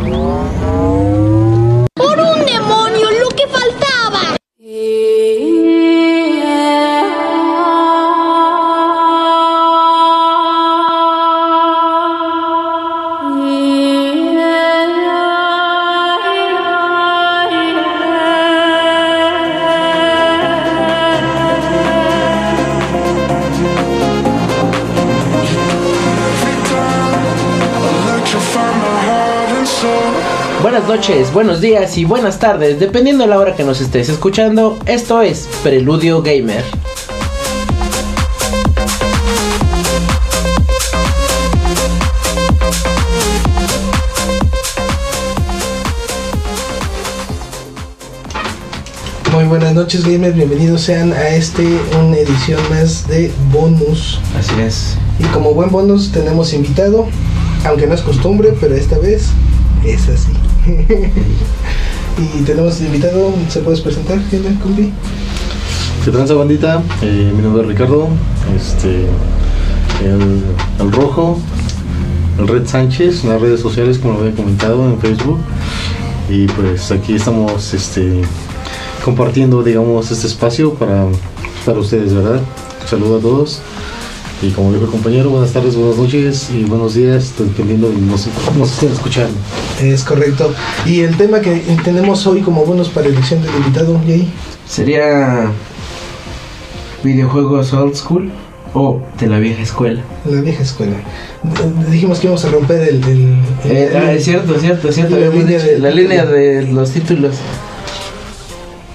¡Por noches, buenos días y buenas tardes, dependiendo de la hora que nos estés escuchando. Esto es Preludio Gamer. Muy buenas noches gamers, bienvenidos sean a este, una edición más de bonus. Así es. Y como buen bonus tenemos invitado, aunque no es costumbre, pero esta vez es así. y tenemos invitado, ¿se puedes presentar? ¿Qué onda, compi? ¿Qué tranza bandita? Eh, mi nombre es Ricardo, este, el, el rojo, el Red Sánchez en las redes sociales como lo había comentado en Facebook y pues aquí estamos este, compartiendo digamos este espacio para, para ustedes, ¿verdad? Un saludo a todos y como dijo el compañero, buenas tardes, buenas noches y buenos días, dependiendo de nos, nos estén escuchando. Es correcto. Y el tema que tenemos hoy como bonus para elección del invitado, Jay, Sería videojuegos old school o de la vieja escuela. la vieja escuela. D- Dijimos que íbamos a romper el... el- el- Eh, ah, es cierto, es cierto, es cierto. La línea dicho, de- la línea de los títulos.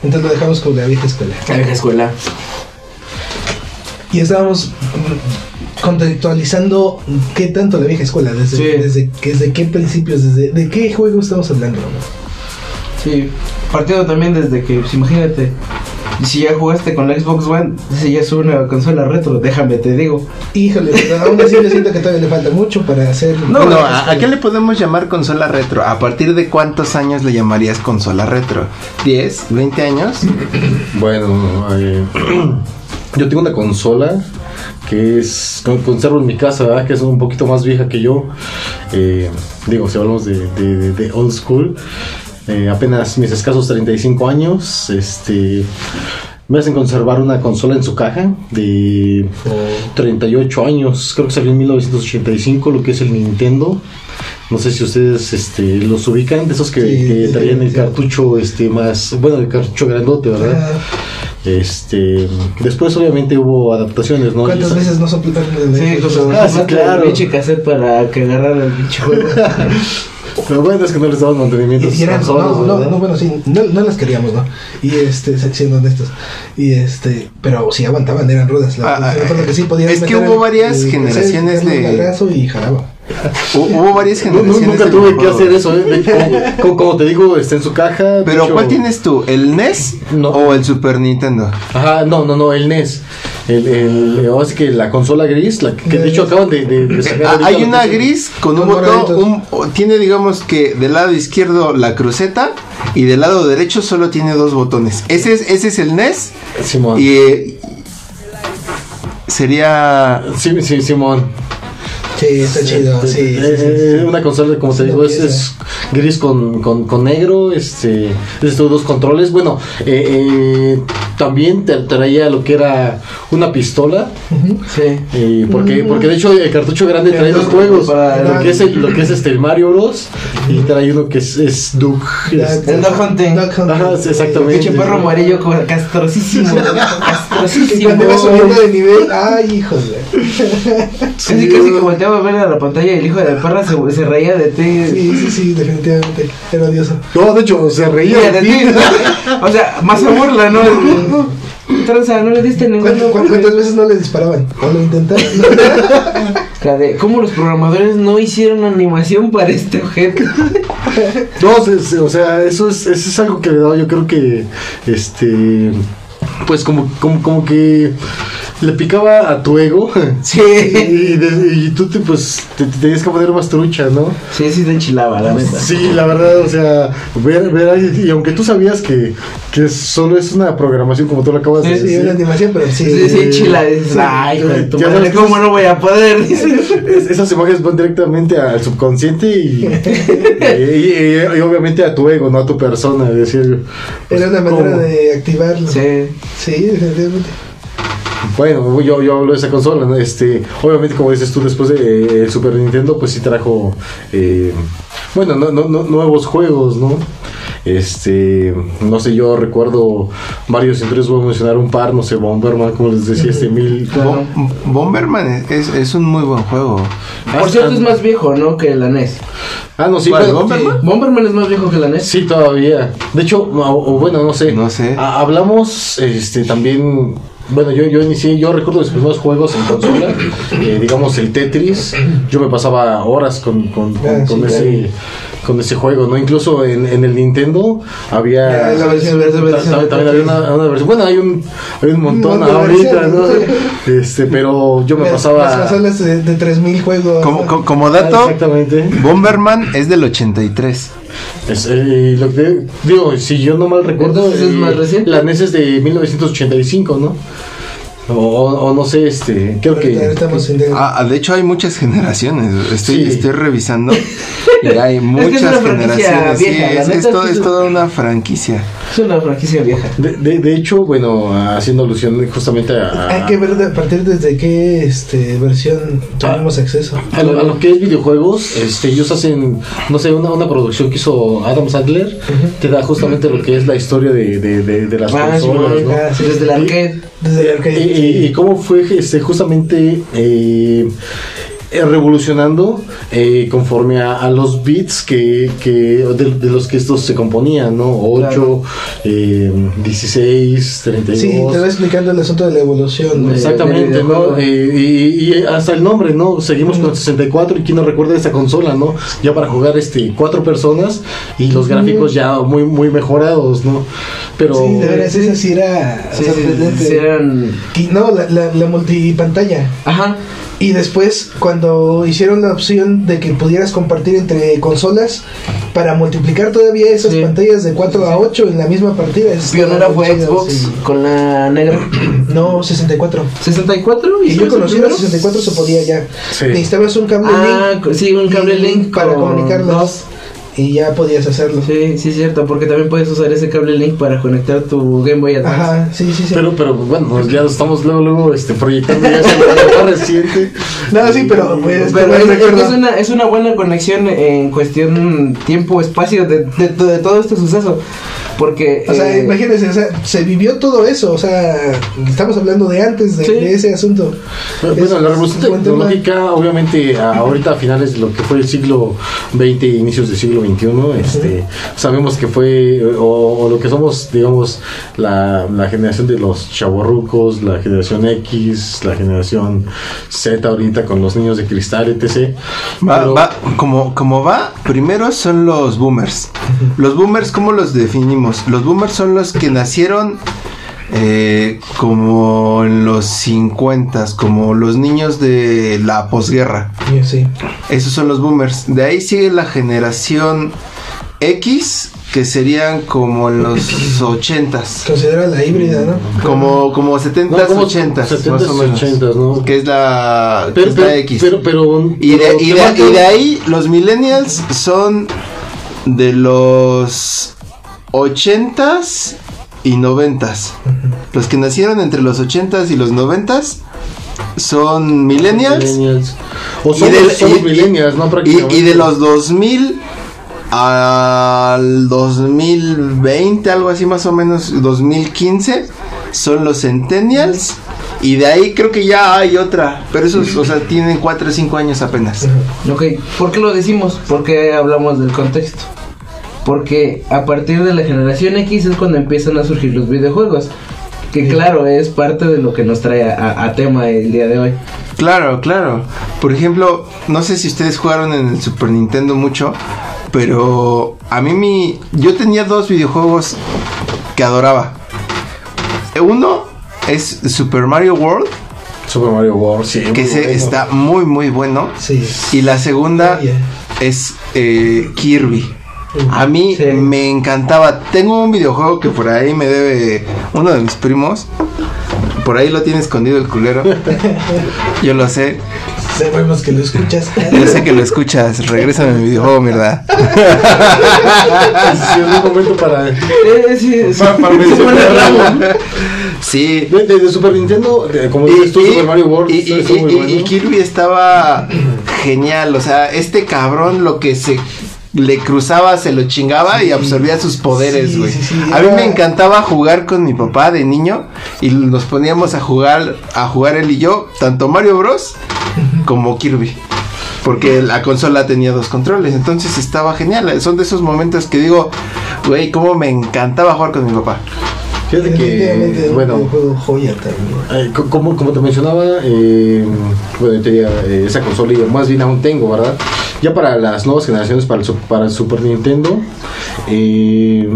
Entonces lo dejamos con la vieja escuela. La vieja escuela. Y estábamos contextualizando qué tanto la vieja escuela, desde, Sí. desde, que- desde qué principios, desde de qué juego estamos hablando. ¿no? Sí, partiendo también desde que, pues imagínate, si ya jugaste con la Xbox One, si ya es una consola retro, déjame te digo. Híjole, pero aún así yo siento que todavía le falta mucho para hacer... No, no, ¿a, a qué le podemos llamar consola retro? ¿A partir de cuántos años le llamarías consola retro? ¿10? ¿20 años? Bueno, eh, yo tengo una consola que es con- conservo en mi casa, ¿verdad? que es un poquito más vieja que yo. Eh, digo, si hablamos de, de- de- de old school, eh, apenas mis escasos 35 años, este, me hacen conservar una consola en su caja de 38 años, creo que salió en 1985, lo que es el Nintendo. No sé si ustedes este, los ubican, de esos que, Sí, que traían el cartucho este, más, bueno, el cartucho grandote, ¿verdad? Este, después obviamente hubo adaptaciones, ¿no? ¿Cuántas Y- veces no soplaron el Sí, como Ah, sí, claro. el pinche cassette para que agarrara el pinche juego. Pero bueno, es que no les daban mantenimiento Y eran, consolas, no, no, no, bueno, sí, no, no las queríamos, ¿no? Y este, siendo honestos. Y este, pero sí aguantaban, eran rudas. La, Ah, que sí podías es que hubo el- varias el- generaciones de- y jalaba. Hu- Hubo varias no, generaciones. nunca tuve que hacer eso, ¿eh? Como, te digo, está en su caja. Pero hecho- ¿cuál tienes tú? ¿El NES No. o el Super Nintendo? Ajá, no, no, no, el NES. El, el, ahora sí que la consola gris, la que, que de hecho acaban de, de- de sacar Ah, ahorita hay una gris con un botón, un- o- tiene digamos que del lado izquierdo la cruceta y del lado derecho solo tiene dos botones. Ese es, ese es el NES Simón. y eh, sería Sí, sí, Simón. Sí, está chido, sí, sí. Una consola, como te digo, es gris con, con, con negro, este, estos dos controles. Bueno, eh, eh, también te traía lo que era una pistola, Sí. eh, porque, porque de hecho el cartucho grande trae dos juegos, Para- lo que es el- lo que es este el Mario Bros y trae uno que es, es Duke. este, El Dog Hunting. Ajá, sí, exactamente. Pinche perro amarillo castrosísimo. Que castrosísimo. cuando iba subiendo de nivel, ay, híjole. Casi casi que volteaba a ver a la pantalla y el hijo de la perra se, se reía de ti. Sí, sí, sí, definitivamente. Era odioso. No, de hecho, se reía de de ti. ti. O sea, más a burla, ¿no? Tranza, no le diste ningún. ¿Cuánto- cu- ¿Cuántas veces no le disparaban? O lo intentaron. La de, ¿Cómo los programadores no hicieron animación para este objeto? No, o sea, eso es, eso es algo que le da, yo creo que, este, pues como, como, como que le picaba a tu ego. Sí. Y, de- y tú te, pues, te, te tenías que poner más trucha, ¿no? Sí, sí te enchilaba, la neta. Sí, la verdad, o sea, ver, ver ahí, y aunque tú sabías que, que solo es una programación como tú lo acabas de Sí, Sí, decir. una animación, pero sí. Sí, sí, enchila. Dices, ay, Ya madre, sabes, ¿cómo no voy a poder? Es- esas imágenes van directamente al subconsciente y, y, y- y obviamente a tu ego, no a tu persona. Es decir, pues, Era una manera ¿cómo? de activarlo. Sí, Sí. definitivamente. Bueno, yo, yo hablo de esa consola, ¿no? Este, obviamente, como dices tú, después de eh, el Super Nintendo, pues sí trajo, eh, bueno, no, no, no- nuevos juegos, ¿no? Este, no sé, yo recuerdo varios, entre ellos voy a mencionar un par, no sé, Bomberman, como les decía, este mil... Claro. Bomberman es, es un muy buen juego. Por cierto, es más viejo, ¿no? Que la NES. Ah, no, sí, ¿Cuál, pero- Bomberman? Sí, Bomberman es más viejo que la NES. Sí, todavía. De hecho, o, o bueno, no sé. No sé. Ha- hablamos este también. Bueno, yo, yo inicié, yo recuerdo los primeros juegos en consola, eh, digamos el Tetris, yo me pasaba horas con, con, con, Ah, con sí, ese con ese juego, ¿no? Incluso en, en el Nintendo había Ya, versión- versión- versión- también había una, una versión, bueno, hay un, hay un montón de ahorita, ¿no? Este, pero yo me pasaba Las consolas de, de 3000 juegos. Como, ¿no? como, Ah, dato, Exactamente. Bomberman es del 83. Es, eh, lo que digo, si yo no mal recuerdo, es más reciente. la NES es de 1985, ¿no? O, o no sé, este, creo que... en- Ah, de hecho hay muchas generaciones. Estoy, Sí. estoy revisando y hay muchas generaciones. Sí, vieja, la es, todo- toda una franquicia. Es una franquicia vieja. De, de, de hecho, bueno, haciendo alusión justamente a... Hay que ver de- a partir desde qué este, versión tenemos acceso. A lo, a lo que es videojuegos, este, ellos hacen, no sé, una, una producción que hizo Adam Sandler, te da justamente lo que es la historia de, de, de, de las Ah, sí, consolas, ¿no? Ah, sí, Desde el arcade. Desde el Y, arcade. y- y cómo fue este, justamente eh, revolucionando eh, conforme a, a los bits que, que de, de los que estos se componían, ¿no? 8, Claro. eh, 16, 32. Sí, te va explicando el asunto de la evolución. Exactamente, ¿no? Eh, y, y hasta el nombre, ¿no? Seguimos con el 64 y quién no recuerda esta consola, ¿no? Ya para jugar este cuatro personas y los gráficos ya muy muy mejorados, ¿no? Pero Sí, de veras, esa sí era Sí, sí, sorprendente. sí, eran... Y no, la, la, la multipantalla. Ajá. Y después, cuando hicieron la opción de que pudieras compartir entre consolas, para multiplicar todavía esas Sí. pantallas de 4 a 8 en la misma partida. Pionera fue chido, Xbox sí. con la negra. No, 64. ¿64? Y yo fue conocí la primero? 64, se podía ya. Sí. Necesitabas un cable Ah, link. sí, un cable y- link para con comunicarlas. dos. Y ya podías hacerlo. Sí, sí, es cierto, porque también puedes usar ese cable link para conectar tu Game Boy Advance. Ajá, sí, sí, sí. pero pero bueno, ya estamos luego luego este proyectando ya más reciente. no, sí, pero pues. Pero es, una, es una buena conexión en cuestión tiempo-espacio de, de, de todo este suceso. Porque. O sea, eh, imagínense, o sea, se vivió todo eso, o sea, estamos hablando de antes de, Sí. de ese asunto. Bueno, Es la revolución tema. tecnológica, obviamente, ahorita a finales de lo que fue el siglo XX, inicios del siglo XXI, este, sabemos que fue, o, o lo que somos, digamos, la, la generación de los chavorrucos, la generación X, la generación Z ahorita con los niños de cristal, etc. Va, Pero- va, como, como va, primero son los boomers. Los boomers, ¿cómo los definimos? Los boomers son los que nacieron eh, como en los 50, como los niños de la posguerra. Sí, sí. Esos son los boomers. De ahí sigue la generación X, que serían como en los 80s. Considera la híbrida, ¿no? Como, como 70s, No, como 80s, 70s, más o menos. 80s, ¿no? Que es la, que pero, es la pero, X. pero, pero- Y de, pero y, de, y de ahí los millennials son de los 80s y 90s. Los que nacieron entre los 80s y los 90s son millennials. Millennials. O Y somos, de, somos y- millennials, ¿no? y- y de los 2000 al 2020, algo así más o menos, 2015, son los centennials. Y de ahí creo que ya hay otra, pero esos, o sea, tienen 4 o 5 años apenas. Ok, ¿por qué lo decimos? ¿Por qué hablamos del contexto? Porque a partir de la generación X es cuando empiezan a surgir los videojuegos. Que claro, es parte de lo que nos trae a, a tema el día de hoy. Claro, claro. Por ejemplo, no sé si ustedes jugaron en el Super Nintendo mucho, pero a mí mi yo tenía dos videojuegos que adoraba. Uno es Super Mario World Super Mario World, sí. que bueno. está muy muy bueno. Sí. Y la segunda Oye. es eh, Kirby. A mí Sí. me encantaba. Tengo un videojuego que por ahí me debe uno de mis primos. Por ahí lo tiene escondido el culero. Yo lo sé. Sabemos que lo escuchas. Yo sé que lo escuchas. Regrésame mi videojuego, mierda. Sí, es un momento para. Eh, sí, sí. Para- para. Sí. De, de- de Super Nintendo, de- como Y, dices tú, y- Super Mario World, y- y- estuvo muy y- bueno. y Kirby estaba genial. O sea, este cabrón lo que se le cruzaba, se lo chingaba y absorbía sus poderes, güey. sí, sí, a mí me encantaba jugar con mi papá de niño y nos poníamos a jugar, a jugar él y yo, tanto Mario Bros como Kirby. Porque la consola tenía dos controles, entonces estaba genial. Son de esos momentos que digo, güey, cómo me encantaba jugar con mi papá. Fíjate que, un bueno, videojuego joya también. Co- como, como te mencionaba, eh, bueno, tenía eh, esa consola y más bien aún tengo, ¿verdad? Ya para las nuevas generaciones, para el, para el Super Nintendo, eh,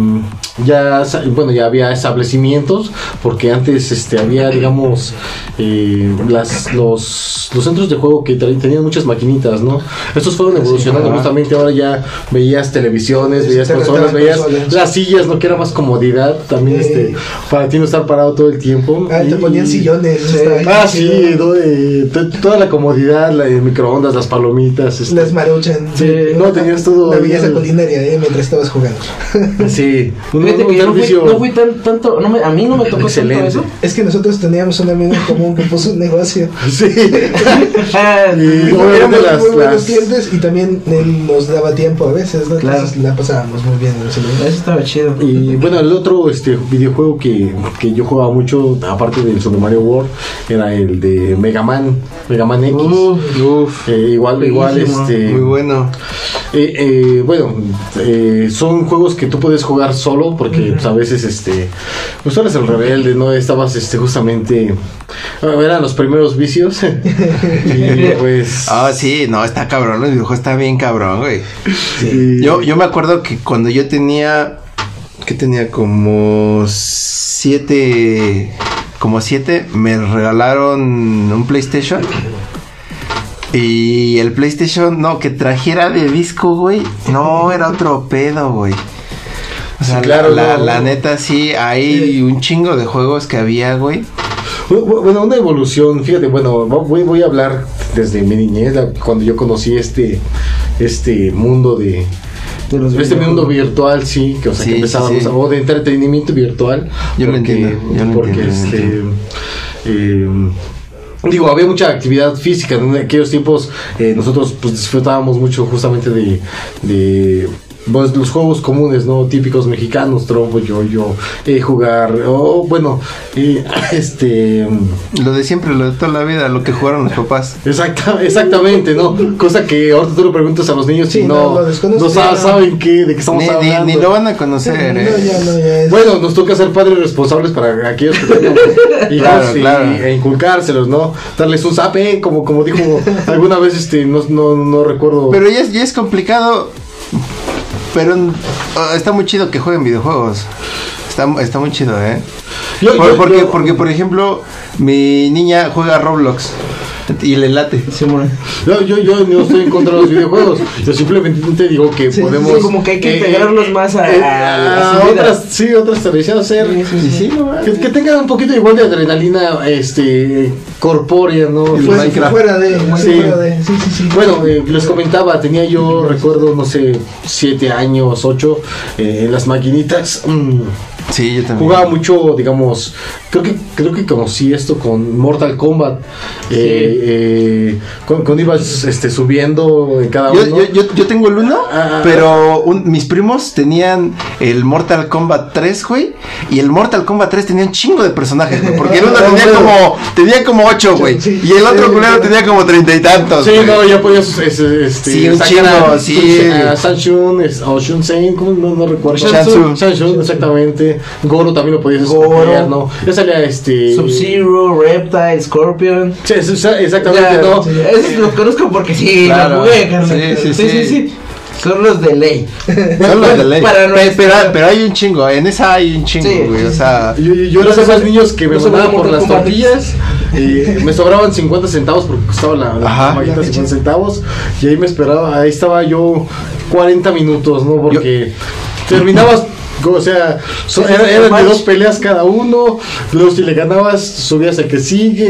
ya, bueno, ya había establecimientos, porque antes este, había, digamos, eh, las, los, los centros de juego que tenían muchas maquinitas, ¿no? Estos fueron evolucionando ajá. justamente, ahora ya veías televisiones, Sí, veías te consolas, veías consolas. las sillas, ¿no? Que era más comodidad también, Sí. este, para ti no estar parado todo el tiempo. Ah, te Y- ponían sillones. Sí. ahí Ah, sí, ¿no? Eh, toda la comodidad, la de microondas, las palomitas. este, Las maruchan. Sí, no, tenías todo La belleza el- culinaria, eh, mientras estabas jugando. Sí, un, Fíjate un que yo no fui, servicio no fui tan, tanto, no me, a mí no me tocó excelente. tanto eso. Es que nosotros teníamos un amigo en común que puso un negocio. Sí. Ah, Y Éramos obviamente las, muy buenos las- clientes y también él nos daba tiempo a veces, ¿no? Claro. Entonces la pasábamos muy bien en. Eso estaba chido. Y bueno, el otro este videojuego que, que yo jugaba mucho, aparte del Super Mario World, era el de Mega Man, Mega Man X. Uf, Eh, igual, igual, Buenísimo. este. muy bueno. Eh, eh, bueno, eh, son juegos que tú puedes jugar solo porque pues, a veces, este, pues tú eres el rebelde, ¿no? Estabas, este, justamente, bueno, eran los primeros vicios y pues... Ah, sí, no, está cabrón, el videojuego está bien cabrón, güey. y- Yo, yo me acuerdo que cuando yo tenía, que tenía como siete, como siete, me regalaron un PlayStation. Y el PlayStation, no, que trajera de disco, güey, no, era otro pedo, güey. O sea, Sí, claro, la, no. la neta sí, hay un chingo de juegos que había, güey. Bu- Bueno, una evolución, fíjate, bueno, voy, voy a hablar desde mi niñez, la- cuando yo conocí este, este mundo de, los este mundo virtual, sí, que, o sea, Sí, que sí, empezábamos sí. a- o de entretenimiento virtual. Yo lo entiendo, yo lo porque, entiendo, lo este, entiendo. eh, Digo, había mucha actividad física en aquellos tiempos. eh, nosotros pues disfrutábamos mucho justamente de, de pues, los juegos comunes, ¿no? Típicos mexicanos, trompo, yo-yo, eh, jugar, o bueno, eh, este... Lo de siempre, lo de toda la vida, lo que jugaron los papás. Exacta, exactamente, ¿no? Cosa que ahorita tú le preguntas a los niños Sí, y no, no, lo no sa- saben qué, de qué estamos Ni, hablando. ni lo van a conocer, no, eh. ya, no, ya es- Bueno, nos toca ser padres responsables para aquellos que tengan hijos Claro, y, claro. e inculcárselos, ¿no? Darles un zape, como, como dijo alguna vez, este, no, no, no recuerdo. Pero ya es, ya es complicado. Pero uh, está muy chido que jueguen videojuegos. Está, está muy chido, ¿eh? Yo- Por- yo- porque, yo- porque, por ejemplo, mi niña juega Roblox y le late. Simón. yo, yo, yo no estoy en contra de los videojuegos. Yo simplemente te digo que Sí, podemos. sí, como que hay que eh, integrarlos más a- eh, a a otras, sí, otras tradiciones hacer. Sí, sí, sí. Sí, no, Que, que tengan un poquito igual de adrenalina este corpórea, ¿no? Fue- Minecraft. Pues, fuera de, Sí. fuera de, sí, sí, sí. Bueno, eh, les comentaba, tenía yo, recuerdo, no sé, siete años, ocho, eh, en las maquinitas. mm, Sí, yo también. jugaba mucho, digamos, creo que creo que conocí esto con Mortal Kombat. Eh, eh, con- cuando ibas este, subiendo en cada Yo, uno. yo, yo, yo tengo el 1, Ah. pero un- mis primos tenían el Mortal Kombat 3, güey. Y el Mortal Kombat 3 tenía un chingo de personajes, güey. Porque el uno Ah, tenía como, tenía como 8, güey. Sí, Y el otro sí, culero sí. tenía como treinta y tantos. Sí, güey. no, ya podías este, este, Sí, un chingo, a- sí. Sanshun es- o Shunsen, ¿cómo? No, no recuerdo. Shansu. Sanshun, Goro también lo podías escoger, ¿no? Ya salía este. Sub-Zero, Reptile, Scorpion. Sí, sí, sí, exactamente, ¿no? sí, Esos los conozco porque sí, Claro. lo jugué, carnal. Sí, sí, sí. Son los de ley. Son los de ley. Para Pe- nuestra- pero, pero hay un chingo, en esa hay un chingo, Sí, güey. sí, O sea, Yo, yo era de esos niños que me mandaban por las tortillas Y me sobraban 50 centavos porque costaba la, la La 50 centavos. Y ahí me esperaba, ahí estaba yo 40 minutos, ¿no? Porque terminabas. O sea, so- era- eran de dos peleas cada uno. Luego, si le ganabas, subías al que sigue.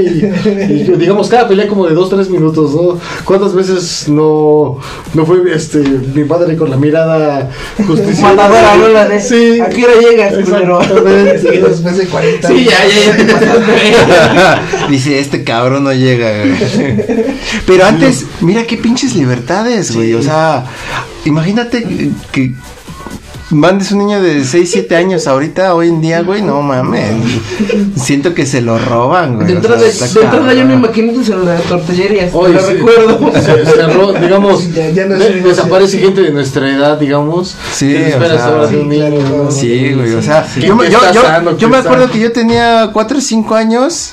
Y, y, digamos, cada pelea como de dos, tres minutos, ¿no? ¿Cuántas veces no, no fue este mi padre con la mirada justiciera? Matadora, ¿no? La de, Sí. ¿A qué hora llegas, culero? Exactamente. Y después de 40 Sí, ya, ya, ya te pasaste. Dice, este cabrón no llega, güey. Pero antes, mira qué pinches libertades, güey. O sea, imagínate que mandes un niño de 6, 7 años ahorita, hoy en día, güey, no mames. Siento que se lo roban, güey. De O entrada, sea, de entrada yo me imagino tu celular de tortillerías. Oye, lo sí. recuerdo. Se- cerró, digamos, Ya- ya no de- desaparece gente de nuestra edad, digamos. Sí, o sea, sí, niño, claro, ¿no? Sí, güey, o sea, Sí. yo, me- ¿Qué yo, yo- yo ¿Qué me acuerdo que yo tenía 4 o 5 años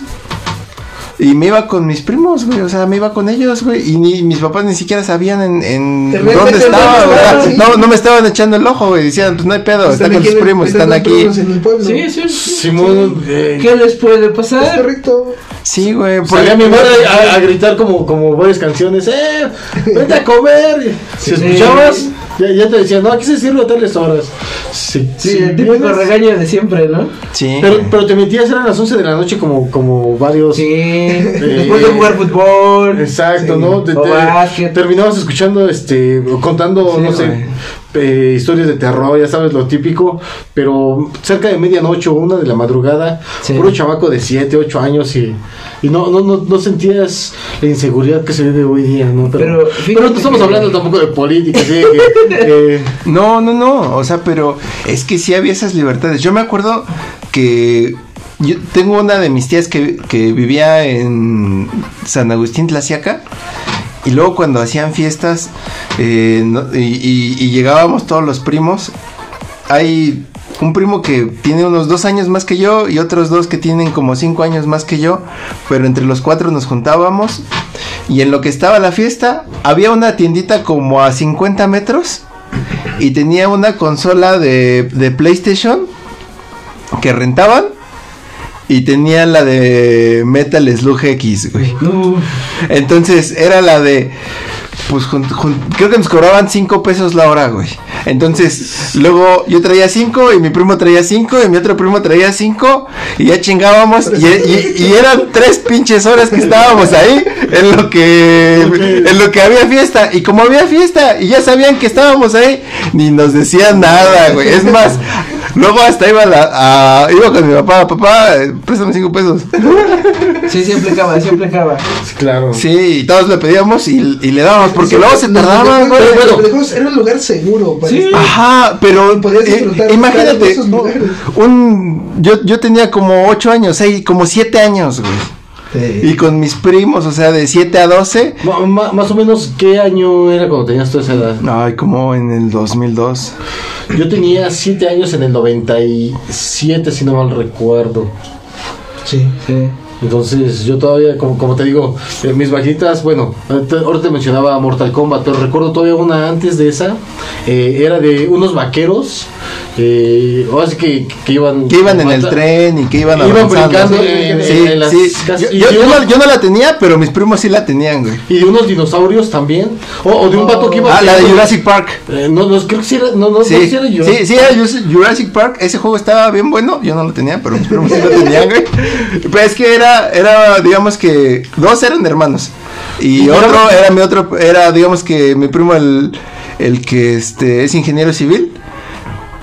y me iba con mis primos, güey, o sea, me iba con ellos, güey, y ni mis papás ni siquiera sabían en, en dónde estaba, güey, sí. no, no me estaban echando el ojo, güey, decían, pues no hay pedo, están con sus primos, están aquí. En el pueblo. Sí, sí, sí. Simón, ¿Qué les puede Es pasar? correcto. Sí, güey, Salía mi madre a, a gritar como, como varias canciones, ¡eh! ¡Vete a comer! Si Sí. escuchabas, ya, ya te decían, no, aquí se sirve a tales horas. Sí, Sí, el típico vienes- regaño de siempre, ¿no? Sí. Pero, pero te metías, eran las 11 de la noche como, como varios... Sí. Después de jugar fútbol. Exacto, Sí. ¿no? Te- O te- terminabas escuchando, este, contando, Sí, no sé, güey. Eh, historias de terror, ya sabes lo típico, pero cerca de medianoche o una de la madrugada, Sí. puro chamaco de 7, 8 años y, y no, no, no, no sentías la inseguridad que se vive hoy día, ¿no? Pero, Pero pero, fíjate no estamos que- hablando tampoco de política, que, eh, No, no, no, o sea, pero es que sí había esas libertades. Yo me acuerdo que yo tengo una de mis tías que, que vivía en San Agustín Tlaxiaca y luego cuando hacían fiestas eh, y- y llegábamos todos los primos, hay un primo que tiene unos dos años más que yo y otros dos que tienen como cinco años más que yo, pero entre los cuatro nos juntábamos y en lo que estaba la fiesta había una tiendita como a 50 metros y tenía una consola de, de PlayStation que rentaban y tenía la de Metal Slug X, güey. Uf. Entonces era la de. Pues jun- jun- creo que nos cobraban 5 pesos la hora, güey. Entonces, luego yo traía 5 y mi primo traía 5 y mi otro primo traía 5 y ya chingábamos y, y- y eran tres pinches horas que estábamos ahí en lo que en lo que había fiesta y como había fiesta y ya sabían que estábamos ahí ni nos decían nada, güey. Es más, luego hasta iba a la, a- iba con mi papá, papá, préstame 5 pesos. Sí, sí aplicaba, sí aplicaba. claro. Sí, y todos le pedíamos y, y le dábamos, porque luego se tardaban, güey. bueno. videojuegos Era un lugar seguro. para Sí. Ajá, pero eh, imagínate, un, yo, yo tenía como 8 años, seis, como 7 años, güey. Sí. Y con mis primos, o sea, de 7 a 12, Ma- ma- más o menos, ¿qué año era cuando tenías toda esa edad? ay, como en el 2002. Yo tenía 7 años en el 97, si no mal recuerdo. Sí. Sí. Entonces yo todavía, como, como te digo, eh, mis maquinitas, bueno, ahorita ahorita te mencionaba Mortal Kombat, pero recuerdo todavía una antes de esa, eh, era de unos vaqueros, eh, o así que, que iban... Que iban en el tren y que iban Iban avanzando. brincando Sí, en, Sí, en las sí. casas- Yo, no, yo no la tenía, pero mis primos sí la tenían, güey. y de unos dinosaurios también, o, o de un vato que iba... Ah, la de Jurassic Park. Eh, no, no, creo que sí era, no, no, no, Sí, sí era yo. sí, sí, era Jurassic- Jurassic Park. Ese juego estaba bien bueno. Yo no lo tenía, pero mis primos sí lo tenían, güey. Pero es que era, era, digamos que dos eran hermanos. Y Y otro era- era mi otro, era, digamos que mi primo el, el que este es ingeniero civil.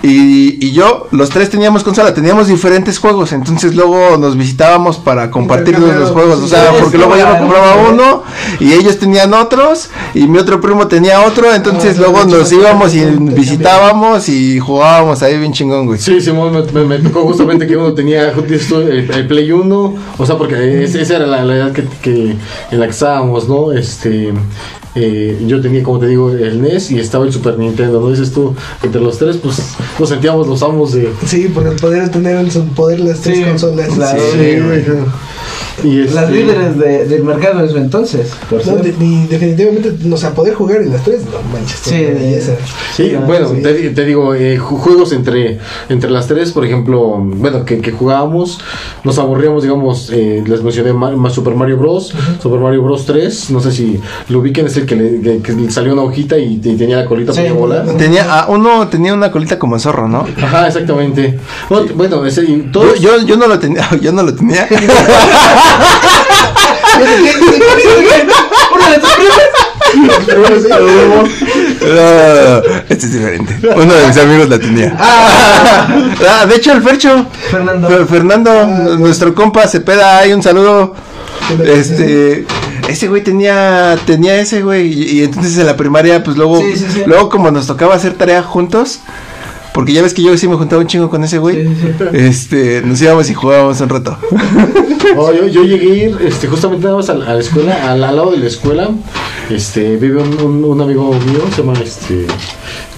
Y, y yo, los tres teníamos consola, teníamos diferentes juegos, entonces luego nos visitábamos para compartirnos los juegos, o sea, Sí, porque sí, luego yo me compraba uno y ellos tenían otros y mi otro primo tenía otro, entonces Ah, luego nos íbamos y visitábamos y jugábamos ahí bien chingón, güey. Sí, Simón, me, me- me tocó justamente que uno tenía justo el, el Play 1, o sea, porque es- esa era la, la edad que, que- en la que estábamos, ¿no? Este, eh, yo tenía, como te digo, el NES y estaba el Super Nintendo, ¿no? Dices tú, entre los tres, pues nos sentíamos los amos de... Sí, por el poder tener en su poder las tres Sí, consolas. claro. Sí, Sí, güey. Y este- Las líderes de- del mercado en su entonces. por No, cierto. de- ni definitivamente, o sea, poder jugar en las tres, no manches. Sí. Sí, Ah, bueno, sí. Te, te digo, eh, ju- juegos entre, entre las tres, por ejemplo, bueno, que, que jugábamos, nos aburríamos, digamos, eh, les mencioné Ma- Super Mario Bros, Super Mario Bros 3, no sé si lo ubiquen, es el que le, que- que le salió una hojita y, y tenía la colita Sí. para volar. Tenía, ah, uno tenía una colita como zorro, ¿no? Ajá, exactamente. No, Bueno, ese, y Yo, todos, yo, yo no lo tenía, yo no lo tenía. Una de este es diferente. Uno de mis amigos la tenía. Ah, de hecho, el Fercho. Fernando. Fer- Fernando, nuestro compa Cepeda, hay un saludo. Este, ese güey tenía, tenía ese güey. Y, y entonces en la primaria, pues luego, Sí, sí, sí. luego como nos tocaba hacer tarea juntos. Porque ya ves que yo sí me juntaba un chingo con ese güey. Sí, sí, Este, nos íbamos y jugábamos un rato. Oh, yo, yo llegué este, justamente nada más a, la a la escuela, al, al lado de la escuela. Este, vive un, un- un amigo mío, se llama este,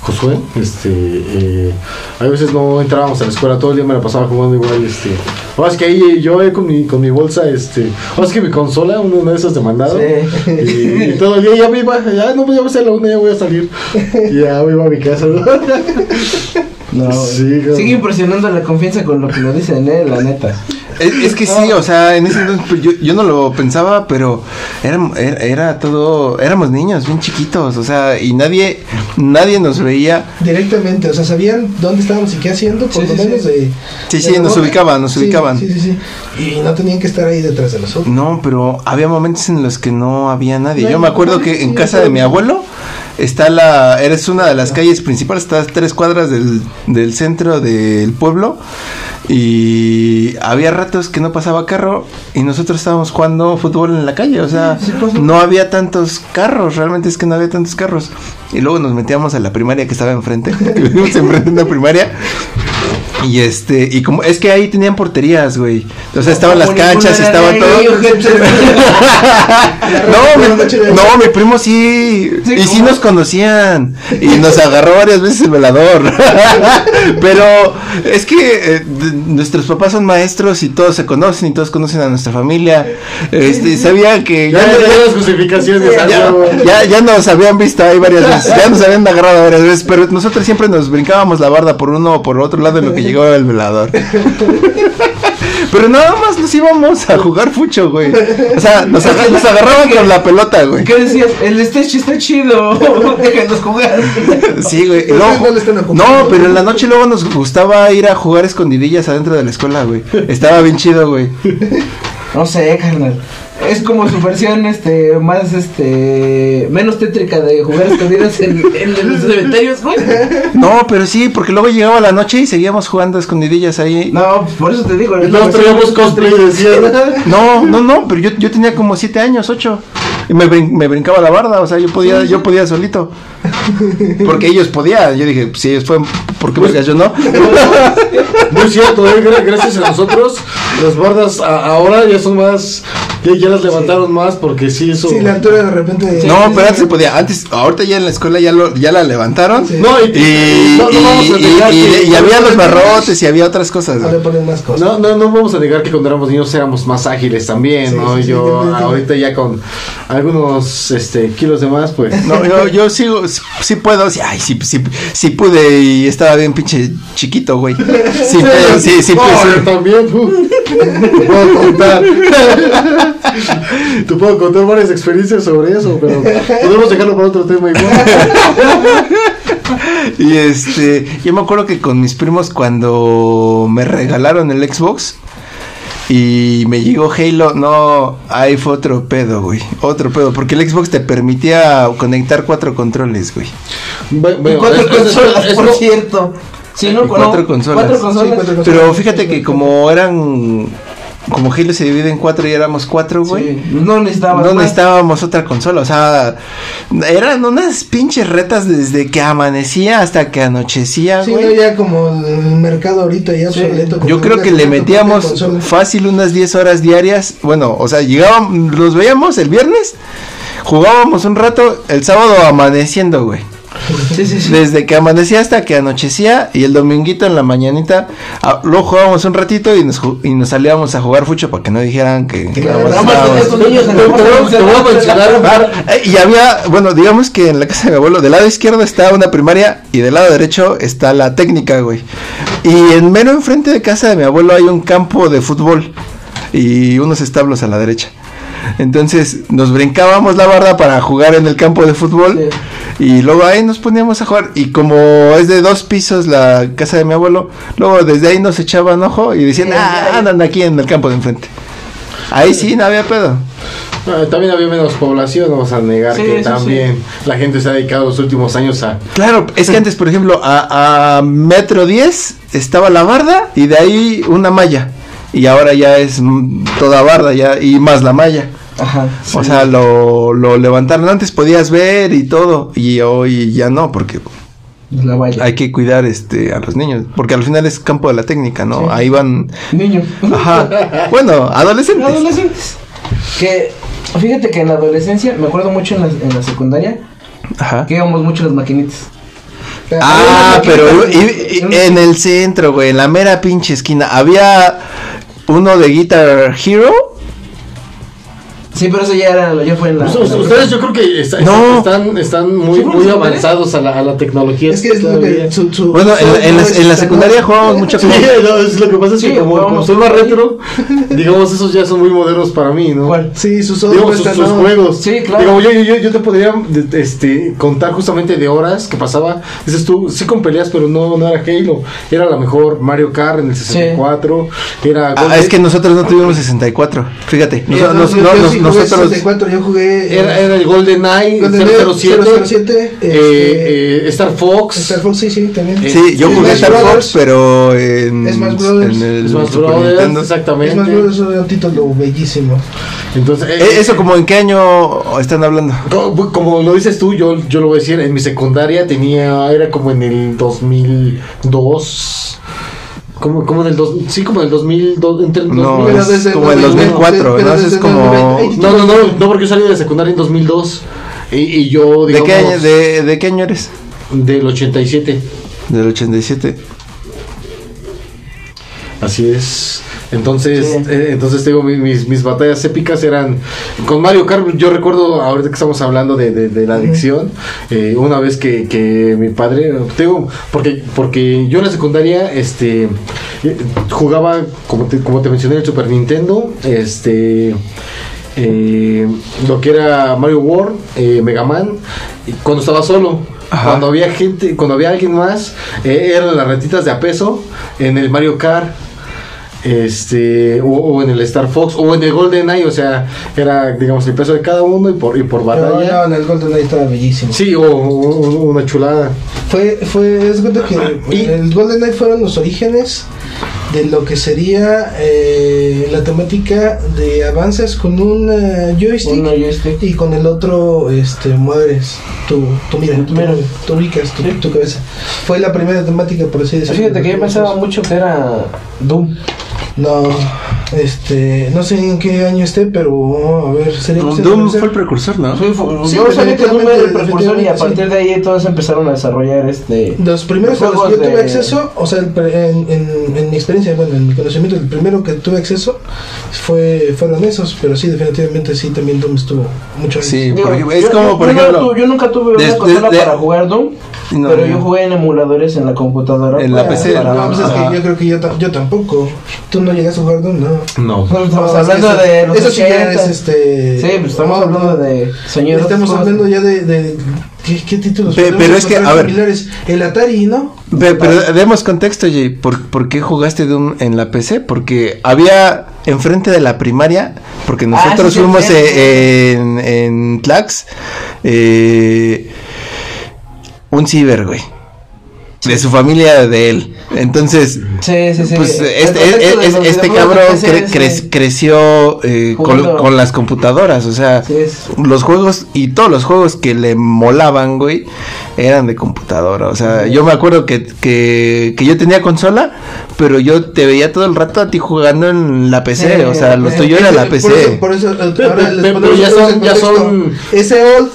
Josué. Este, eh, a veces no entrábamos a la escuela, todo el día me la pasaba jugando igual. Este, ahora es que ahí yo eh, con mi, con mi bolsa, este, ahora es que mi consola, una de esas de mandado. Sí. Y, y todo el día ya me iba, ya no ya voy a ser la una, ya voy a salir. Y ya me iba a mi casa. No, Sí, cabrón. sigue impresionando la confianza con lo que lo dicen, eh, la neta. Es, es que sí, o sea, en ese entonces pues, yo, yo no lo pensaba, pero era, era, era todo, éramos niños, bien chiquitos, o sea, y nadie, nadie nos veía. Directamente, o sea, sabían dónde estábamos y qué haciendo, por Sí, lo sí, menos sí. de. Sí, de sí, nos boca. ubicaban, nos Sí, ubicaban. Sí, sí, sí. Y no tenían que estar ahí detrás de nosotros. No, pero había momentos en los que no había nadie. No, Yo me acuerdo no, que en sí, casa sí. de mi abuelo está la, eres una de las calles principales, estás tres cuadras del, del centro del pueblo y había ratos que no pasaba carro y nosotros estábamos jugando fútbol en la calle, o sea, Sí, no había tantos carros, realmente es que no había tantos carros. Y luego nos metíamos a la primaria que estaba enfrente, porque vivimos enfrente de una primaria. Y este, y como, es que ahí tenían porterías, güey. O sea, estaban las canchas, era estaba de todo. No, mi, no, mi primo sí. Y sí nos conocían. Y nos agarró varias veces el velador. Pero es que eh, nuestros papás son maestros y todos se conocen y todos conocen a nuestra familia. Este, sabían que Ya, ya, ya, ya las justificaciones. ya, ya, ya. ya- ya nos habían visto ahí varias veces. Ya nos habían agarrado varias veces. Pero nosotros siempre nos brincábamos la barda por uno o por otro lado en lo que llegaba el velador. Pero nada más nos íbamos a jugar fucho, güey. O sea, nos, aga- nos agarraban con la pelota, güey. ¿Qué decías? El stage está chido. Déjanos jugar. Sí, güey. luego- no no, pero en la noche luego nos gustaba ir a jugar escondidillas adentro de la escuela, güey. Estaba bien chido, güey. No sé, carnal. Es como su versión, este, más, este, menos tétrica de jugar escondidas en, en los cementerios, güey. No, pero sí, porque luego llegaba la noche y seguíamos jugando escondidillas ahí. No, por eso te digo. No traíamos cosplay. No, no, no, pero yo, yo tenía como siete años, ocho. Y me, brin- me brincaba la barda, o sea, yo podía, yo podía solito. Porque ellos podían. Yo dije, pues, si ellos pueden, ¿por qué yo no? No es cierto, eh, gra- gracias a nosotros, las bardas a- ahora ya son más, ya, ya las levantaron más porque sí, eso... Sí, la altura de repente. No, pero antes se podía. Antes, ahorita ya en la escuela ya, lo, ya la levantaron. Sí. No, y, Y, no, no vamos a y- negar y- que- y había los barrotes y había otras cosas. Ahora ponen más cosas. No, no, no vamos a negar que cuando éramos niños éramos más ágiles también, Sí, ¿no? Yo ahorita ya con algunos este, kilos de más, pues... No, yo, yo sigo, sí, puedo, sí, ay, sí, sí, sí pude y estaba bien pinche chiquito, güey. Sí, puedo, sí, sí, No, yo también, uh, te puedo contar. te puedo contar varias experiencias sobre eso, pero podemos dejarlo para otro tema igual. Y este, yo me acuerdo que con mis primos cuando me regalaron el Xbox y me llegó Halo, no, ahí fue otro pedo, güey. Otro pedo, porque el Xbox te permitía conectar cuatro controles, güey. Bueno, Cuatro es- consolas, es- por cierto. Sí, ¿no? Cuatro No, consolas. Cuatro consolas. Sí, cuatro consolas. Pero fíjate que como eran, como Halo se divide en cuatro y éramos cuatro, güey. Sí, no necesitabas No necesitábamos otra consola, o sea, eran unas pinches retas desde que amanecía hasta que anochecía, Sí, güey. no, ya como el mercado ahorita ya Sí. obsoleto. Yo creo que le metíamos fácil unas 10 horas diarias. Bueno, o sea, llegábamos, los veíamos el viernes, jugábamos un rato, el sábado amaneciendo, güey. Sí, sí, sí. Desde que amanecía hasta que anochecía y el dominguito en la mañanita, ah, luego jugábamos un ratito y nos, y nos salíamos a jugar fucho para que no dijeran que... a- a Y había, bueno, digamos que en la casa de mi abuelo, del lado izquierdo está una primaria y del lado derecho está la técnica, güey. Y en mero enfrente de casa de mi abuelo hay un campo de fútbol y unos establos a la derecha. Entonces nos brincábamos la barda para jugar en el campo de fútbol y luego ahí nos poníamos a jugar. Y como es de dos pisos la casa de mi abuelo, luego desde ahí nos echaban ojo y decían, ah, andan aquí en el campo de enfrente. Ahí sí, no había pedo. También había menos población, no vamos a negar Sí, que también la gente se ha dedicado los últimos años a... Claro, es que antes, por ejemplo, a, a metro 10 estaba la barda y de ahí una malla. Y ahora ya es toda barda ya y más la malla. Ajá. O sea, lo, lo levantaron. Antes podías ver y todo. Y hoy ya no, porque La valla. hay que cuidar este a los niños. Porque al final es campo de la técnica, ¿no? Sí. Ahí van. Niño. Ajá. Bueno, adolescentes. Adolescentes. Que, fíjate que en la adolescencia, me acuerdo mucho en la, en la secundaria, Ajá. que íbamos mucho las maquinitas. Ah, pero y- en el centro, güey, en la mera pinche esquina. Había uno de Guitar Hero. Sí, pero eso ya era, ya fue en la... Pues, Us- Ustedes yo creo que está- No. están, están muy, ¿Sí muy avanzados a la, a la tecnología. Es que es lo que su, su- Bueno, en, la- en la, en la secundaria jugábamos mucho Sí, con... no, es lo que pasa es que Sí, como, como jugábamos soy más retro, digamos, esos ya son muy modernos para mí, ¿no? ¿Cuál? Sí, sus Digo, ojos sus, no. juegos. Sí, claro. Digo, yo, yo, yo, yo te podría este, contar justamente de horas que pasaba. Dices tú, sí con peleas, pero no, no era Halo. Era la mejor Mario Kart en el 64. Era Ah, es que nosotros no tuvimos 64. Fíjate, no, nos- yo- no- nosotros... 64, yo jugué era, era el Golden Eye, GoldenEye 007, 007, eh, este, eh, Star Fox. Star Fox, sí, sí, también. Eh, Sí, yo Smash jugué Star Brothers. Fox, pero en, Smash Brothers. en el Smash Super Brothers, Nintendo. exactamente. Es más, bueno, eso era un título bellísimo. Entonces, eh, ¿Eso como en qué año están hablando? Co- Como lo dices tú, yo, yo lo voy a decir, en mi secundaria tenía, era como en el 2002, como, como en el dos, sí, como en el 2002, entre el No, 2000. Pero es desde como el 2004, pero ¿no? Eso desde es como... 90. No, no, no, no, porque yo salí de secundaria en 2002 y, y yo, ¿De digamos, qué, año, de, ¿De qué año eres? del 87, Del 87. así es. Entonces, Sí. eh, entonces tengo mis, mis batallas épicas eran con Mario Kart. Yo recuerdo ahorita que estamos hablando de, de- de la adicción, eh, una vez que, que mi padre, tengo, porque porque yo en la secundaria, este, eh, jugaba como te, como te mencioné el Super Nintendo, este. eh, lo que era Mario World, eh, Mega Man, cuando estaba solo. Ajá. Cuando había gente, cuando había alguien más, eh, eran las retitas de a peso en el Mario Kart este o, o en el Star Fox o en el Golden Eye o sea era digamos el peso de cada uno y por y por No, batalla no, en el Golden Eye estaba bellísimo. sí o, o- o una chulada Fue, fue, es verdad que Y- el Golden Eye fueron los orígenes de lo que sería eh, la temática de avances con un eh, joystick, y con el otro este mueves tu, tu mira, tu, mira. tu ubicas tu, tu cabeza. Fue la primera temática por así decirlo. Fíjate que yo pensaba mucho que era Doom. No, este, no sé en qué año esté, pero a ver, sería Doom fue el precursor, ¿no? Sí, fue- Sí, yo sabía que Doom era el precursor y a partir sí. de ahí todos empezaron a desarrollar este... Los primeros a los juegos que yo tuve de- acceso, o sea, el pre- en, en- en mi experiencia, bueno, en mi conocimiento, el primero que tuve acceso fue fueron esos, pero sí, definitivamente sí, también Doom estuvo mucho Sí, Digo, porque es yo- como, por yo ejemplo... tuve- yo nunca tuve una consola de- para jugar Doom, No, pero no. yo jugué en emuladores en la computadora. En la para- PC, para- No, pues es que yo creo que yo, yo tampoco. ¿Tú no llegas a jugar Doom? No. No estamos hablando eso- de los Eso sí ya 80. es este... Sí, pues estamos hablando de señores. Estamos hablando ya de... de ¿qué, qué títulos? Pe- pero es que, a ver. similares? El Atari, ¿no? Pe- Pero, demos contexto, Jay. ¿Por, por qué jugaste Doom en la PC? Porque había enfrente de la primaria, porque nosotros Ah, sí, sí, fuimos sí. eh, en, en Tlax, eh, un ciber, güey. De su familia de él. Entonces, Sí, sí, sí. pues este, es- los este cabrón cre- cre- creció eh, con, las computadoras. O sea, los juegos y todos los juegos que le molaban, güey, eran de computadora. O sea, yo me acuerdo que, que, que yo tenía consola, pero yo te veía todo el rato a ti jugando en la PC. Sí, o sea, lo sí. tuyo era la Por PC. eso, por eso, eh, Pero- ahora les pero ya son- ya son- Ese old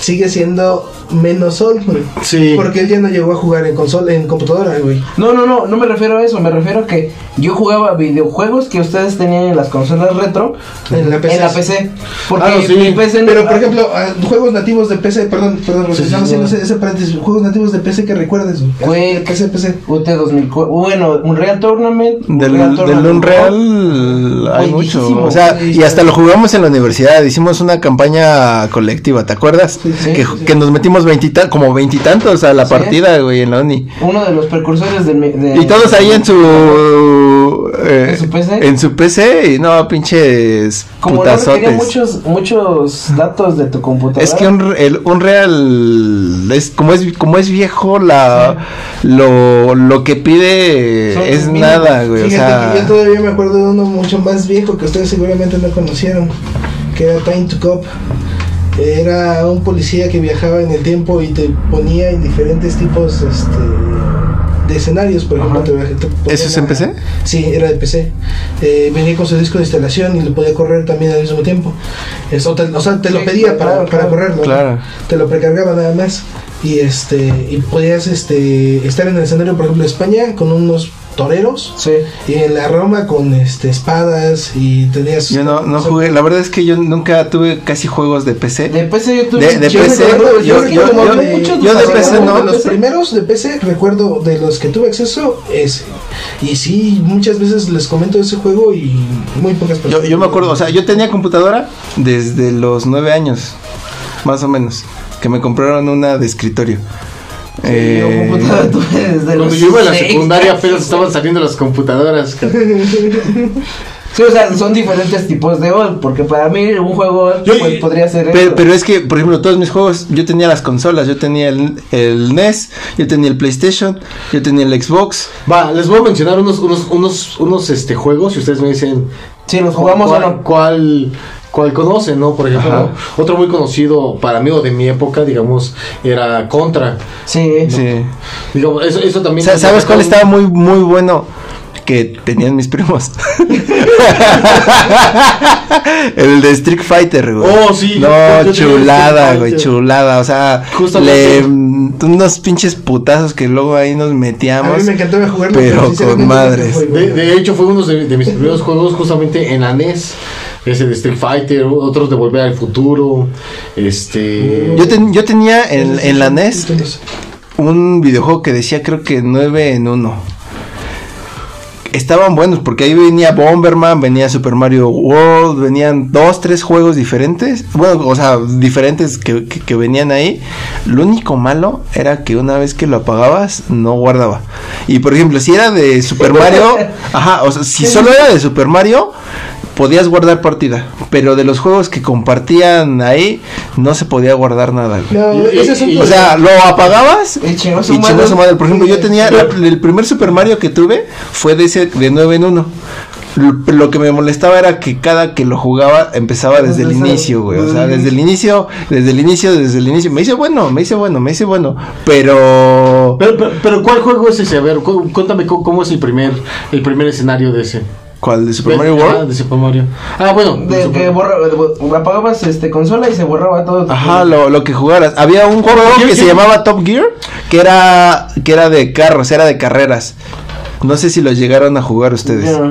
sigue siendo menos Sol, güey. Sí. Porque él ya no llegó a jugar en consola, en computadora, güey. No, no, no, no me refiero a eso, me refiero a que yo jugaba videojuegos que ustedes tenían en las consolas retro En la PC. En la PC. Porque Ah, no, sí. mi PC no- Pero por ejemplo, ah, juegos nativos de PC, perdón, perdón, Sí, sí, estamos haciendo sí. ese, ese paréntesis, juegos nativos de PC que recuerdes, güey. PC, PC. UT 2004, bueno, un Real Tournament. Del, Unreal del Tournament Unreal hay mucho. O sea, y hasta lo jugamos en la universidad. Hicimos una campaña colectiva, ¿te acuerdas? Sí, sí, que, sí, sí. que nos metimos veintita, como veintitantos a la Sí. partida, güey, en la uni. Uno de los precursores del. de- Y todos ahí en su. eh, ¿En su PC? En su PC, y no, pinches Como no putazotes. muchos, muchos datos de tu computadora. Es que un, el, un real es como es como es viejo la lo, lo que pide Son es nada, güey, o Fíjate sea, que yo todavía me acuerdo de uno mucho más viejo que ustedes seguramente no conocieron, que era Time to Cop. Era un policía que viajaba en el tiempo y te ponía en diferentes tipos este, de escenarios, por ejemplo. Te, te ¿Eso es en PC? Sí, era de PC. Eh, venía con su disco de instalación y lo podía correr también al mismo tiempo. Eso te- o sea, te lo Sí, pedía para, claro, para claro. correrlo. ¿no? Claro. Te lo precargaba nada más. Y este y podías este estar en el escenario, por ejemplo, de España con unos toreros. Sí. Y en la Roma con este espadas y tenías yo no, no jugué, la verdad es que yo nunca tuve casi juegos de PC. De PC yo tuve. De- de yo PC, recuerdo- yo- yo- yo- de- yo PC no. de de los PC. primeros de PC recuerdo de los que tuve acceso ese y sí muchas veces les comento ese juego y muy pocas Yo, personas yo me acuerdo, o sea, yo tenía computadora desde los nueve años, más o menos, que me compraron una de escritorio. Eh, desde Cuando los yo iba a la secundaria apenas estaban saliendo las computadoras. Sí, o sea, son diferentes tipos de old, porque para mí un juego Yo- pues, podría ser Pero, es que, por ejemplo, todos mis juegos, yo tenía las consolas, yo tenía el, el NES, yo tenía el PlayStation, yo tenía el Xbox. Va, les voy a mencionar unos, unos, unos, unos este, juegos y ustedes me dicen Sí, los jugamos o no. cuál, cuál conocen, ¿no? Por ejemplo, Ajá. otro muy conocido para mí o de mi época, digamos, era Contra. Sí. Sí. Digamos, eso, eso también. Sa- ¿Sabes cuál estaba muy, muy bueno? Que tenían mis primos. el de Street Fighter, güey. Oh, sí, No, yo- yo tenía chulada, güey, chulada. O sea, Justamente. le, mm, unos pinches putazos que luego ahí nos a metíamos. mí me encantaba jugarlo pero con madres. De, de hecho, fue uno de, de mis primeros juegos justamente en la NES. Ese de Street Fighter, otros de Volver al Futuro. Este. Yo, ten- yo tenía en, en la NES un videojuego que decía creo que 9 en 1. Estaban buenos porque ahí venía Bomberman, venía Super Mario World, venían dos, tres juegos diferentes. Bueno, o sea, diferentes que, que- que venían ahí. Lo único malo era que una vez que lo apagabas, no guardaba. Y por ejemplo, si era de Super Mario, ajá, o sea, si solo era de Super Mario, podías guardar partida. Pero de los juegos que compartían ahí, no se podía guardar nada. güey. No, Y- ese es un O sea, lo apagabas Y chingó su y chingó madre. su madre. Por ejemplo, yo tenía la- el primer Super Mario que tuve fue de ese de 9 en 1. Lo, que me molestaba era que cada que lo jugaba empezaba desde el inicio, güey. O sea, desde el inicio, desde el inicio, desde el inicio. Me hice bueno, me hice bueno, me hice bueno. Pero Pero, pero, pero ¿cuál juego es ese? A ver, cu- cuéntame cómo, cómo es el primer, el primer escenario de ese. ¿Cuál de Super De- Mario World? de Super Mario. Ah, bueno. de Super- que borra, de- apagabas este consola y se borraba todo. Ajá, lo, lo que jugaras. Había un juego ¿Quién- que se llamaba Top Gear, que era que era de carros, era de carreras. No sé si lo llegaron a jugar ustedes. Ah,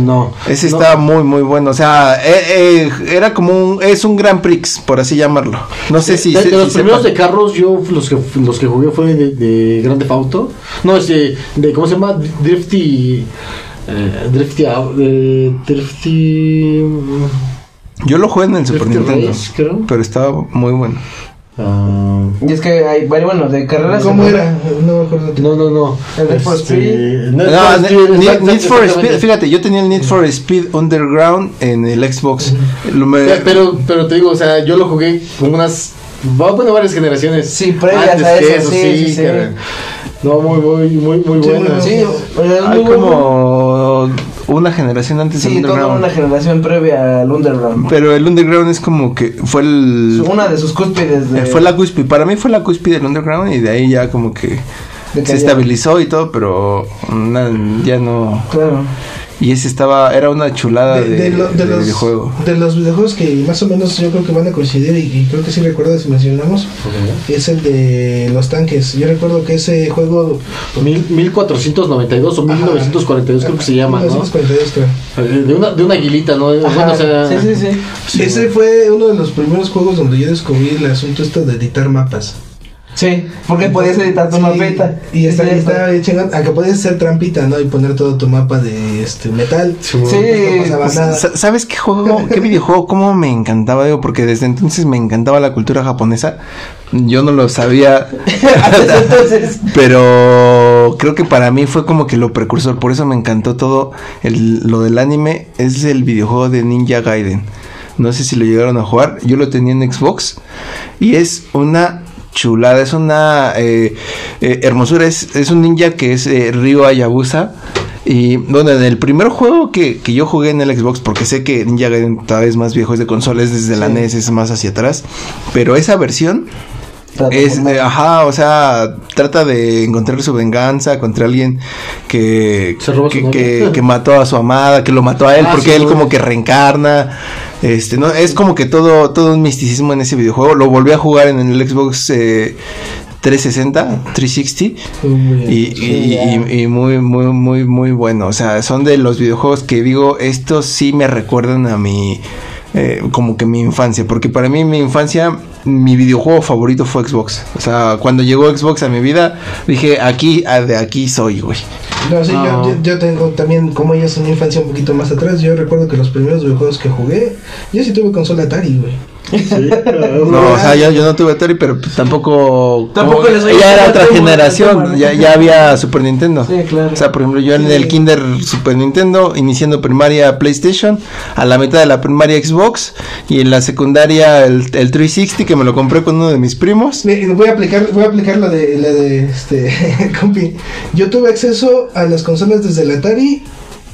no. Ese No. estaba muy muy bueno, o sea, eh, eh, era como un es un Grand Prix, por así llamarlo. No sé si de, se- de los si primeros sepan. de carros, yo los que los que jugué fue de, de Grande Auto. No, es de, de ¿cómo se llama? Drifty eh, Drifty Au- eh, Drifty Yo lo jugué en el Super Drifty Nintendo, Race, creo. pero estaba muy bueno. ah, Y es que hay, varios, bueno, de carreras. ¿Cómo era? No me acuerdo. no, no, no. El Need for Este, Speed. No, Need for. Speed, fíjate, yo tenía el Need for Speed Underground en el Xbox. Lo me- Pe- Pero, pero te digo, o sea, yo lo jugué con unas. va- Bueno, varias generaciones. Sí, previas antes a que eso, sí, sí, sí. No, muy, muy, muy, muy Sí, buenas. Sí, es hay muy bueno. como una generación antes del Sí, toda Underground. una generación previa al Underground. Pero el Underground es como que fue el Una de sus cúspides de. Eh, fue la cúspide, para mí fue la cúspide del underground y de ahí ya como que se estabilizó y todo, pero na- ya no. Claro. Y ese estaba, era una chulada de, de, lo- de de los, videojuego. de los videojuegos que más o menos yo creo que van a coincidir y, y creo que sí recuerdo si mencionamos es el de los tanques. Yo recuerdo que ese juego Mil- 1492 o 1942 creo que se llama, ¿no? 1942 creo. Eh, De una, de una aguilita, ¿no? Bueno, o sea, sí, sí, sí. sí, Ese fue uno de los primeros juegos donde yo descubrí el asunto esto de editar mapas. Sí, porque podías editar tu Sí, mapita. Y está, Sí, está bien chingón. Aunque podías hacer trampita, ¿no? Y poner todo tu mapa de este metal. Sí, No pues, ¿Sabes qué juego, qué videojuego, cómo me encantaba, digo? Porque desde entonces me encantaba la cultura japonesa. Yo no lo sabía, entonces. pero creo que para mí fue como que lo precursor. Por eso me encantó todo el- lo del anime. Es el videojuego de Ninja Gaiden. No sé si lo llegaron a jugar. Yo lo tenía en Xbox. Y es una chulada. Es una eh, eh, hermosura. Es, es un ninja que es eh, Ryo Hayabusa. Y bueno, en el primer juego que, que yo jugué en el Xbox, porque sé que Ninja Gaiden todavía es más viejo, es de consolas, desde la NES, es más hacia atrás. Pero esa versión es, eh, ajá, o sea, trata de encontrar su venganza contra alguien que, que, que- que mató a su amada, que lo mató a él, Ah, porque sí, él como que reencarna. Este, no, es como que todo, todo un misticismo en ese videojuego. Lo volví a jugar en el Xbox eh, 360, 360. Muy bien. Y, y- y- y muy, muy, muy, muy bueno. O sea, son de los videojuegos que digo, estos sí me recuerdan a mi, eh, como que mi infancia. Porque para mí, mi infancia, mi videojuego favorito fue Xbox. O sea, cuando llegó Xbox a mi vida, dije, aquí, ah, de aquí soy, güey. No, sí, No. Yo, yo, yo tengo también, como ellos en mi infancia un poquito más atrás, yo recuerdo que los primeros videojuegos que jugué, yo sí tuve consola Atari, güey. No, o sea, yo, yo no tuve Atari, pero pues tampoco. Tampoco como- les Ya era otra generación, ya, ya había Super Nintendo. Sí, claro. O sea, por ejemplo, yo en el Kinder Super Nintendo, iniciando primaria PlayStation, a la mitad de la primaria Xbox, y en la secundaria el, el 360, que me lo compré con uno de mis primos. Voy a aplicar, voy a aplicar la de, la de este, compi. Yo tuve acceso a las consolas desde el Atari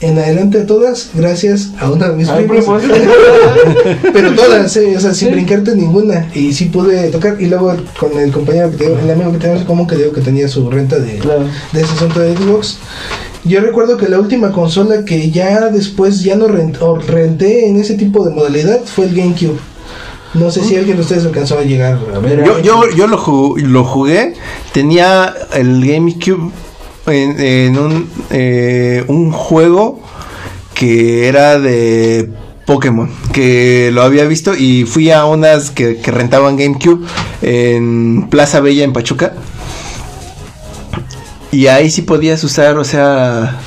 en adelante a todas, gracias a uno de mis Ay, primos. Pero todas, eh, o sea, sin brincarte ninguna. Y sí pude tocar. Y luego con el compañero que tengo, el amigo que tenemos en común que digo que tenía su renta de, Claro. de ese asunto de Xbox. Yo recuerdo que la última consola que ya después ya no rent- o renté en ese tipo de modalidad fue el GameCube. No sé si alguien de ustedes alcanzó a llegar a ver. Yo, yo, yo lo, ju- lo jugué, tenía el GameCube en, un, eh, un juego que era de Pokémon, que lo había visto y fui a unas que, que rentaban GameCube en Plaza Bella en Pachuca. Y ahí sí podías usar, o sea,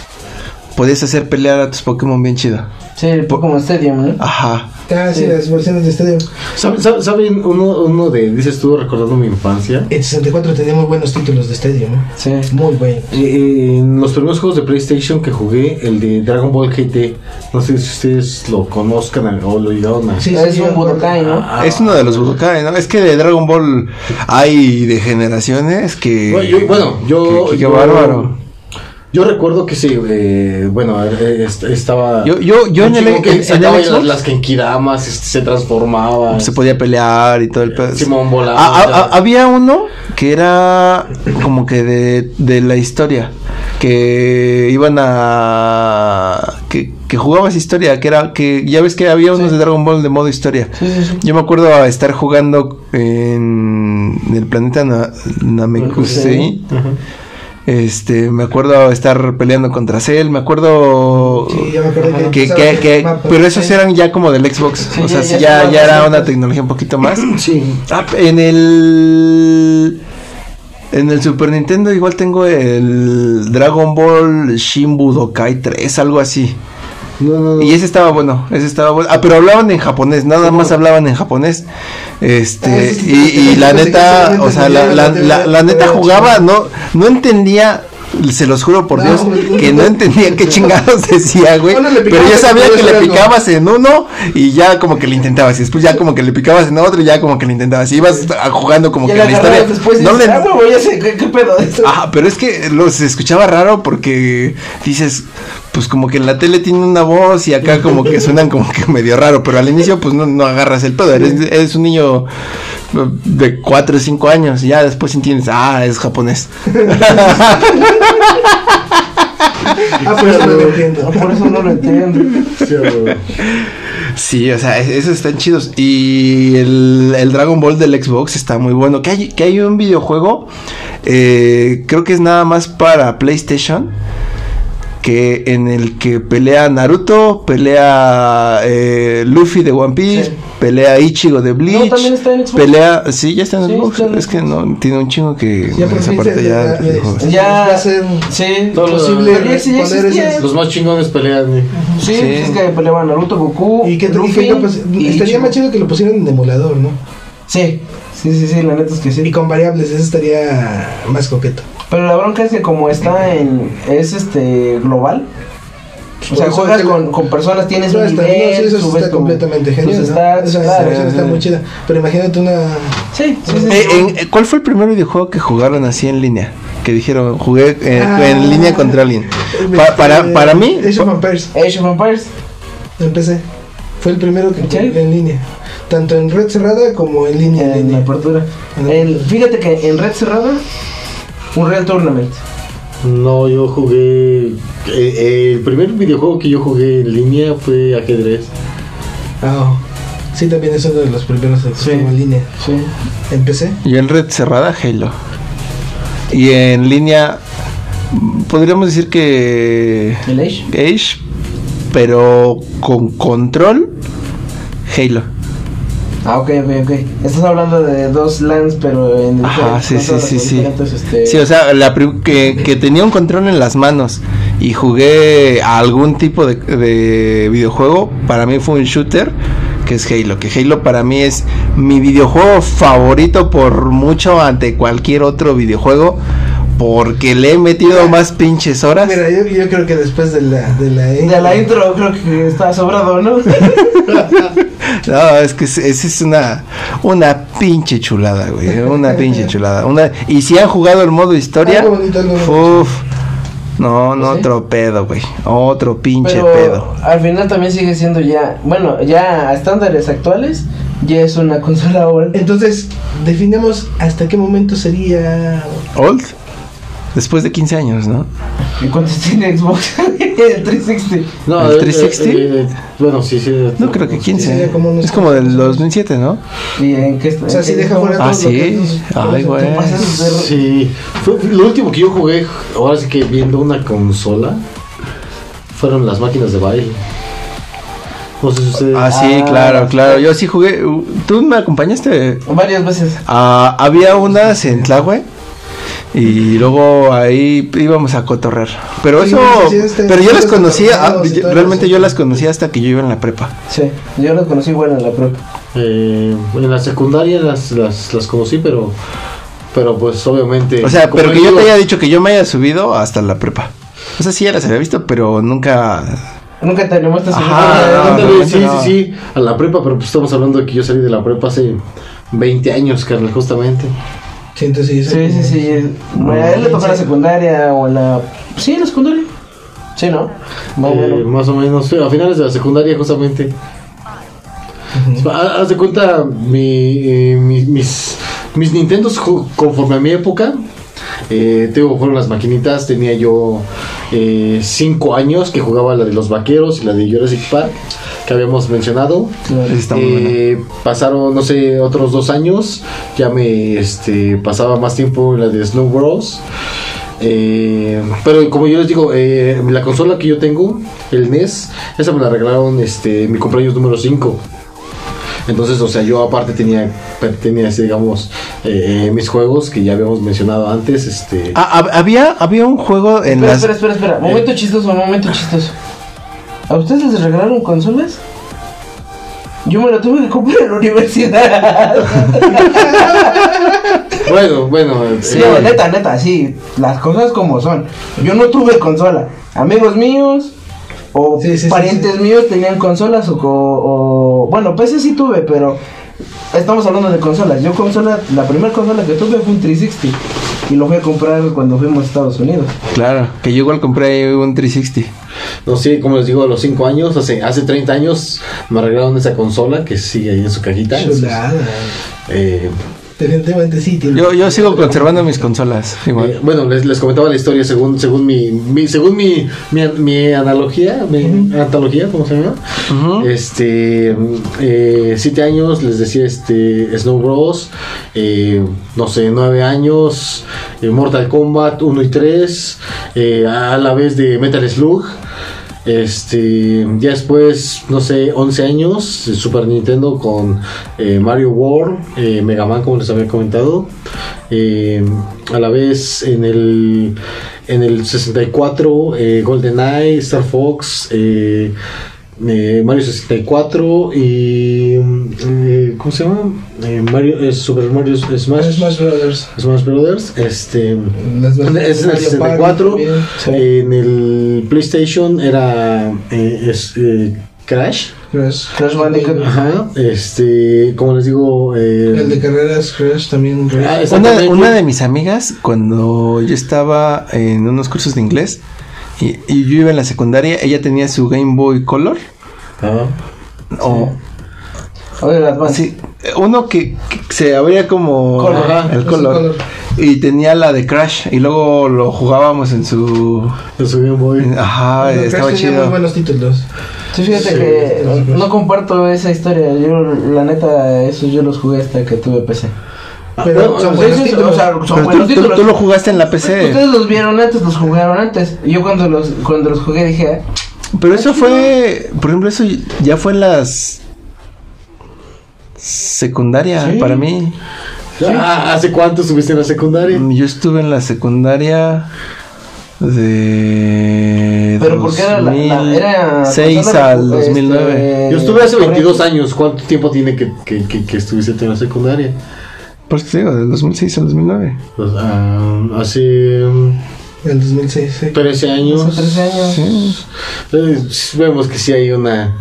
podías hacer pelear a tus Pokémon bien chido. Sí, Pokémon Stadium, ¿no? Ajá. Ah, sí, Sí. las versiones de Stadium. ¿Saben, saben- saben uno, uno de, dices tú, recordando mi infancia? El 64 tenía muy buenos títulos de Stadium. ¿eh? Sí. Muy bueno. Eh, en los primeros juegos de PlayStation que jugué, el de Dragon Ball GT, no sé si ustedes lo conozcan o lo llegaron a... Sí, es sí, un yo- Budokai, ¿no? Ah, Es uno de los Budokai, ¿no? Es que de Dragon Ball hay de generaciones que... Bueno, yo, bueno, yo, que- que- qué yo- bárbaro. Yo recuerdo que sí, eh, bueno, eh, est- estaba... Yo, yo, yo en el, en- en el las, Xbox las Kenkidamas, este, se transformaba. se podía pelear y todo el pedo. Simón volaba. Ah, ah, ah, había uno que era como que de, de la historia. Que iban a. Que, que jugabas historia. Que era. Que ya ves que había unos de Dragon Ball de modo historia. Sí, sí, sí. Yo me acuerdo a estar jugando en el planeta Na- Namekusei. Este, me acuerdo estar peleando contra Cell, me acuerdo Sí, ya me acuerdo que que, empezaba que- que- el mapa. pero esos eran ya como del Xbox, Sí, o sea, ya- ya era una tecnología un poquito más. Sí. Ah, en el en el Super Nintendo igual tengo el Dragon Ball Shin Budokai 3, algo así. No, no, no. Y ese estaba bueno, ese estaba bueno. Ah, pero hablaban en japonés, nada más hablaban en japonés. Este, Ah, sí, sí, y, la neta, o sea, la, la, la, la neta jugaba, no, no entendía, se los juro por No, Dios, güey. que no entendía qué chingados decía, güey. Pero ya sabía que le picabas en uno y ya como que le intentabas. Y después ya como que le picabas en otro y ya como que le intentabas. Y ibas jugando como que la historia. después no dices, le, ah, huevo, ya sé, ¿qué, qué pedo esto? Ajá, pero es que lo, se escuchaba raro porque dices, pues como que en la tele tiene una voz y acá como que suenan como que medio raro, pero al inicio pues no, no agarras el pedo, eres, eres un niño de 4 o 5 años y ya después entiendes, ah, es japonés. Ah, por eso no lo entiendo. Por eso no lo entiendo. Sí, o sea, es- esos están chidos. Y el, el Dragon Ball del Xbox está muy bueno. Que hay, que hay un videojuego, eh, creo que es nada más para PlayStation, que en el que pelea Naruto, pelea eh, Luffy de One Piece, Sí. pelea Ichigo de Bleach. también está en Xbox. Pelea, sí, ya está en Sí, Xbox. está en es que no, tiene un chingo que Ya esa parte ya ya- ser Sí, Todo lo- posible ya- sí, Los más chingones pelean. Sí, Sí. es que peleaban Naruto, Goku, Y que, y Luffy, que y estaría Ichigo. más chido que lo pusieran en emulador, ¿no? Sí, sí, sí, sí, la neta es que Y sí. con variables, eso estaría más coqueto. Pero la bronca es que como está en... es este global. O sea, juegas con, con personas, tienes No, un está, nivel, no, sí, eso está tu- completamente tus genial. ¿no? stats, Esa claro, versión está muy chida. Pero imagínate una. Sí, sí, sí. Eh, sí. eh, ¿Cuál fue el primer videojuego que jugaron así en línea? Que dijeron, jugué eh, Ah. en línea contra alguien. Pa- para, para mí, Age of Empires, Age of Empires. empecé. Fue el primero que ¿Sí? jugué en línea. Tanto en red cerrada como en línea. en En la apertura. El- apertura. fíjate que en red cerrada, un Real Tournament. No, yo jugué. eh, eh, el primer videojuego que yo jugué en línea fue ajedrez. Ah, oh. Sí, también es uno de los primeros que Sí. en línea. Sí. Empecé. yo en red cerrada, Halo. Y en línea, podríamos decir que El Age. Age, pero con control, Halo. Ah, ok, ok, ok. Estás hablando de dos LANs, pero en Ajá, sí, sí, sí, sí. diferentes, este, Sí, o sea, la que, que tenía un control en las manos y jugué a algún tipo de, de videojuego, para mí fue un shooter, que es Halo. Que Halo para mí es mi videojuego favorito por mucho ante cualquier otro videojuego, porque le he metido más pinches horas. Mira, yo, yo creo que después de la. De la, De la intro creo que está sobrado, ¿no? No, es que es- esa es una, una pinche chulada, güey. Una pinche chulada. Una, y si han jugado el modo historia, Ah, bonito uf, no, no, ¿Sí? otro pedo, güey. Otro pinche Pero pedo. al final también sigue siendo ya, bueno, ya a estándares actuales, ya es una consola ahora. Entonces, definamos hasta qué momento sería. Old, después de 15 años, ¿no? ¿Y cuántos tiene Xbox? el 360. No, ¿El eh, 360? eh, eh, bueno, sí, sí. No creo que sería 15. como unos Es como del 15 años. 2007, ¿no? ¿Y en qué está? O sea, si deja fuera Ah, todo lo que sí. Ay, güey. Sí, fue, lo último que yo jugué, ahora sí que viendo una consola, fueron las máquinas de baile. No sé si ustedes. Ah, sí, Ah, claro, claro. Yo sí jugué. uh, ¿Tú me acompañaste? Varias veces. Ah, había unas en Tlahue y luego ahí íbamos a cotorrear. Pero Sí, eso, sí, sí, este, pero yo las conocía, ah, yo- realmente yo las conocía hasta que yo iba en la prepa. Sí, yo los conocí bueno en la prueba. Eh, en la secundaria las, las, las conocí, pero. Pero pues obviamente. O sea, pero que yo digo, te haya dicho que yo me haya subido hasta la prepa. O sea, sí ya las había visto, pero nunca... Nunca te animaste a. Ajá, a- no, sí, no. sí, sí, a la prepa, pero pues estamos hablando de que yo salí de la prepa hace 20 años, carnal, justamente. Sí, Sí, sí, sí. Bueno, a él le tocó la secundaria o la. Sí, la secundaria. Sí, ¿no? Más o Eh, menos. más o menos, a finales de la secundaria justamente. Ha- Haz de cuenta, mi, eh, mi- mis, mis Nintendos conforme a mi época, eh, tengo, fueron las maquinitas, tenía yo 5 años que jugaba la de los vaqueros y la de Jurassic Park, que habíamos mencionado. Eh, pasaron, no sé, otros dos años, ya me este, pasaba más tiempo en la de Snow Bros. Eh, pero como yo les digo, eh, la consola que yo tengo, el NES, esa me la regalaron este, en mi cumpleaños número 5. Entonces, o sea, yo aparte tenía, tenía digamos, eh, mis juegos que ya habíamos mencionado antes. Este, Ah, hab- había, había un juego en Espera, las... espera, espera, espera. Momento chistoso, momento chistoso. ¿A ustedes les regalaron consolas? Yo me la tuve que comprar en la universidad. Bueno, bueno, Sí, eh, neta, neta, sí. Las cosas como son. Yo no tuve consola. Amigos míos o Sí, sí, sí, parientes sí. míos tenían consolas o, co- o- Bueno, PC sí tuve, pero estamos hablando de consolas. Yo consola, la primera consola que tuve fue un 360 y lo fui a comprar cuando fuimos a Estados Unidos. Claro, que yo igual compré un 360. no sé, como les digo, a los 5 años, hace, hace 30 años, me regalaron esa consola que sigue ahí en su cajita. sus-. Eh, Definitivamente sí. Tiene. Yo, yo sigo conservando mis consolas. Igual. Eh, bueno, les, les comentaba la historia según según mi, mi- según mi, mi, mi analogía, mi antología, ¿cómo se llama? Ujú. Este, eh, siete años, les decía este Snow Bros, eh, no sé, nueve años, eh, Mortal Kombat 1 y 3, eh, a la vez de Metal Slug. Este, ya después, no sé, 11 años, Super Nintendo con eh, Mario World, eh, Mega Man, como les había comentado. Eh, a la vez en el, en el 64, eh, GoldenEye, Star Fox, eh, Mario 64 y. ¿Cómo se llama? Eh, Mario, eh, Super Mario Smash, Smash Brothers. Smash Brothers. Este. Es el Mario 64. Party. Sí. En el PlayStation era eh, es, eh, Crash. Crash. Crash Bandicoot. Ajá. Este, como les digo, eh, El de carreras Crash también. Crash. ah, Una, de mis amigas, cuando yo estaba en unos cursos de inglés y, y yo iba en la secundaria, ella tenía su Game Boy Color. Ajá. O, Oye, el Advance. sí, uno que, que se abría como Color. Ajá, el color. color. Y tenía la de Crash. Y luego lo jugábamos en su. En su Game Boy. Ajá, Pero estaba Crash tenía muy chido. buenos títulos. Sí, fíjate Sí, que sí. no comparto esa historia. Yo, la neta, esos yo los jugué hasta que tuve PC. Pero No, son buenos títulos. o sea, son Pero tú, buenos tú- títulos. tú lo jugaste en la PC. Ustedes los vieron antes, los jugaron antes. Yo cuando los, cuando los jugué dije, "Ah, Pero eso fue. Por ejemplo, eso ya fue en las. Secundaria, Sí. para mí. Ah, ¿Hace cuánto estuviste en la secundaria? Yo estuve en la secundaria de pero porque era la, la- era 2006 consola, al este, 2009. Yo estuve hace corriente. 22 años. ¿Cuánto tiempo tiene que, que, que, que estuviste en la secundaria? Por eso te digo, del 2006 al 2009. Pues, ah, hace mm, En 2006, sí. 13 años. Hace 13 años. Sí. Eh, vemos que sí hay una.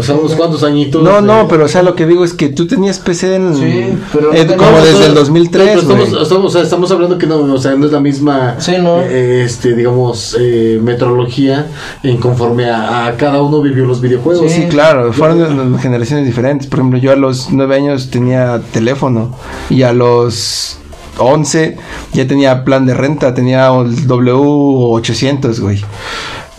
O sea, unos cuantos añitos. No, de- no, pero o sea, lo que digo es que tú tenías PC en. Sí, pero no como teníamos- desde el No, 2003, pero estamos, estamos, o sea, estamos hablando que no, o sea, no es la misma, Sí, no. eh, este, digamos, eh, metrología en conforme a, a cada uno vivió los videojuegos. Sí, claro, fueron de- generaciones diferentes. Por ejemplo, yo a los 9 años tenía teléfono y a los 11 ya tenía plan de renta, tenía el W800, güey.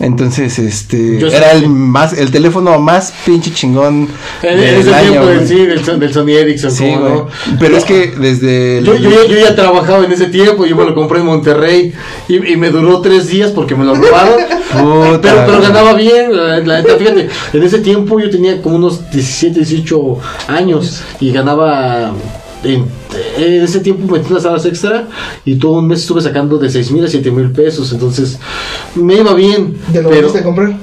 Entonces, este, Yo era el más el teléfono más pinche chingón del ese año, tiempo, güey. sí, del, Son- del Sony Ericsson, Sí, ¿cómo güey. no? Pero es que desde el- Yo, yo, ya- yo ya trabajaba en ese tiempo, yo me lo compré en Monterrey y, y me duró tres días porque me lo robaron. Puta, pero, pero ganaba bien, la, la neta, fíjate, en ese tiempo yo tenía como unos 17, 18 años y ganaba, en, en ese tiempo metí unas horas extra y todo un mes estuve sacando de 6 mil a 7 mil pesos, entonces me iba bien, ¿Ya lo pero volviste a comprar?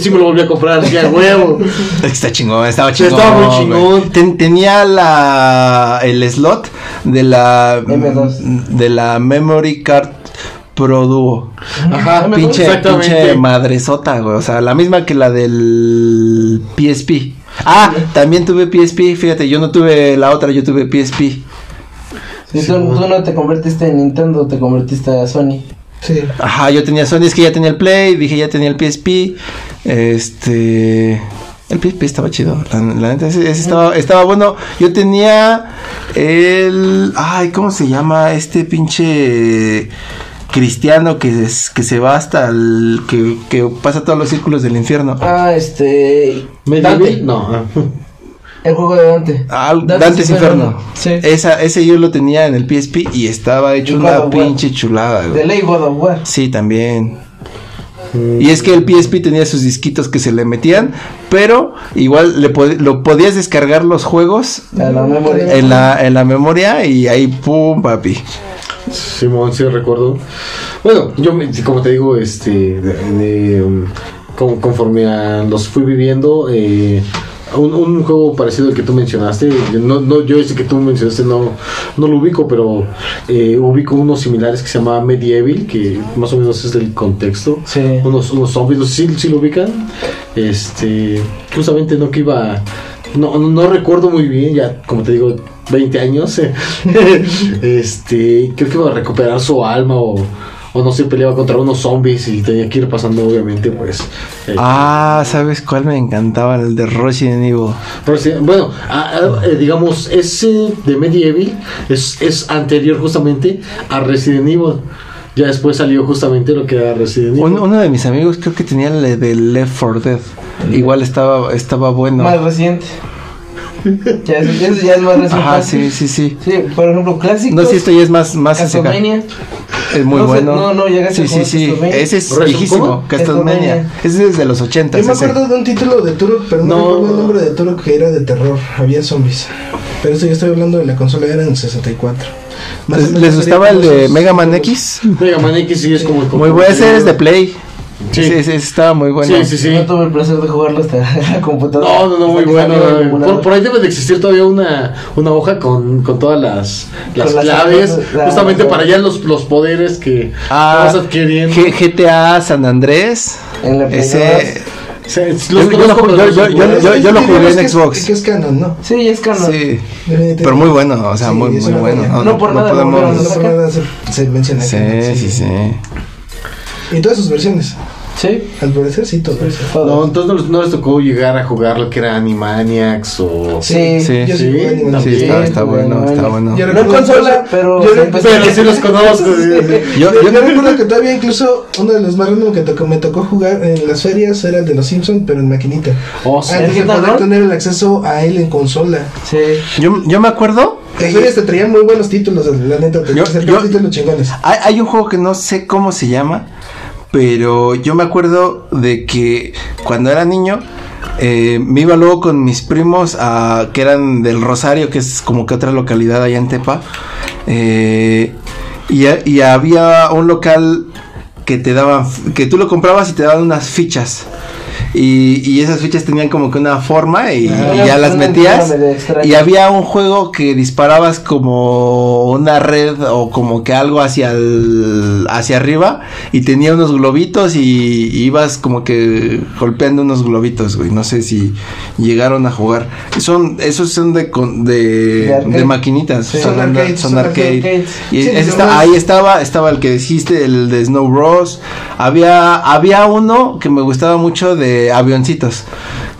sí me lo volví a comprar, ya huevo. Está chingón, estaba Sí, chingón. estaba muy chingón. Ten- tenía la el slot de la M2. de la memory card Pro Duo. Ajá, Pinche, pinche madresota, güey. O sea, la misma que la del PSP. Ah, también tuve PSP. Fíjate, yo no tuve la otra, yo tuve PSP. Si tú, tú no te convertiste en Nintendo, te convertiste a Sony. Sí. Ajá, yo tenía Sony, es que ya tenía el Play, dije ya tenía el PSP. Este. El PSP estaba chido, la, la neta, ese, ese estaba, estaba bueno. Yo tenía el. Ay, ¿cómo se llama? Este pinche cristiano que, es, que se va hasta el. Que, que pasa todos los círculos del infierno. Ah, este. ¿Medieval? Dante. No. El juego de Dante. Ah, Dante's Inferno. Sí. Esa, ese yo lo tenía en el PSP y estaba hecho Y una pinche chulada, güey. De Ley God of War. Sí, también. Y es que el PSP tenía sus disquitos que se le metían, pero igual le pod- lo podías descargar los juegos la en la, en la memoria y ahí pum, papi. Simón, sí recuerdo. Bueno, yo me- como te digo, este, de, de, um, con- conforme a los fui viviendo, eh, un, un juego parecido al que tú mencionaste, no, no, yo ese que tú mencionaste no, no lo ubico, pero eh, ubico unos similares que se llama Medieval, que más o menos es del contexto. Sí. Unos, unos zombies, si, si lo ubican. Este, justamente no que iba, no, no, no recuerdo muy bien, ya como te digo, 20 años. este, creo que iba a recuperar su alma o, o no se peleaba contra unos zombies y tenía que ir pasando obviamente pues eh, Ah, ¿sabes cuál me encantaba? El de Resident Evil. Bueno a- a- eh, digamos ese de Medieval es, es anterior justamente a Resident Evil ya después salió justamente lo que era Resident Evil Un- uno de mis amigos creo que tenía el de Left 4 Dead. Igual estaba, estaba bueno. Más reciente. Ya es, ese ya es más reciente. Ajá, sí, sí, sí. Sí, por ejemplo, clásicos. No, sí, esto ya es más, más. Castlevania. Es muy No bueno. no, no llegaste Sí, a sí, sí. Castlevania. Ese es ¿Rezo- viejísimo. Castlevania. Ese es de los 80. Yo me acuerdo de un título de Turok, pero no, No. recuerdo el nombre de Turok que era de terror. Había zombies. Pero esto yo estoy hablando de la consola, era en el 64. Más ¿Les, les gustaba el de Mega Man. X? Mega Man X sí es como el Muy bueno. Ese es de Play. Sí. Sí, ese estaba muy bueno. sí sí sí No tuve el placer de jugarlo hasta la computadora. No, no, no, muy bueno. eh. Por, por ahí debe de existir todavía una, una hoja con, con todas las, las Con las claves, armas, la- justamente para ya los, los poderes que Ah, vas adquiriendo. G- GTA San Andrés. En la Play Ese. Yo- lo- no jugué en Xbox. Que es canon, ¿no? Sí, es canon. Sí. Pero muy bueno, o sea, Sí, muy, muy bueno. joya. No por nada lo podemos. No por nada se, se menciona Sí, sí, sí. Y todas sus versiones. Sí. Al parecer, sí, todas. No, entonces no les, no les tocó llegar a jugar lo que era Animaniacs o... Sí, Sí, yo sí, Sí, está, está bueno, está bueno. Yo No consola, pero. yo Pero sí los conozco. Yo, Yo, yo- yo recuerdo que todavía incluso uno de los más random que tocó- me tocó jugar en las ferias era el de los Simpsons, pero en maquinita. Oh, sí. Antes de ¿El Hit and poder tener el acceso a él en consola. Sí. yo, yo me acuerdo. Las ferias te traían muy buenos títulos, la neta, te Yo- yo- títulos chingones. Hay, hay un juego que no sé cómo se llama, pero yo me acuerdo de que cuando era niño eh, me iba luego con mis primos a, que eran del Rosario, que es como que otra localidad allá en Tepa, eh, y, y había un local que te daban, que tú lo comprabas y te daban unas fichas. Y, y esas fichas tenían como que una forma y, Ah, y ya las metías. Y había un juego que disparabas como una red o como que algo hacia el, hacia arriba y tenía unos globitos y, y ibas como que golpeando unos globitos, güey. No sé si llegaron a jugar. Son, esos son de, con- de, De maquinitas. Sí. son, Son arcades, son arcade. Y Sí, está- ahí estaba, estaba el que dijiste, el de Snow Había, había uno que me gustaba mucho de avioncitos.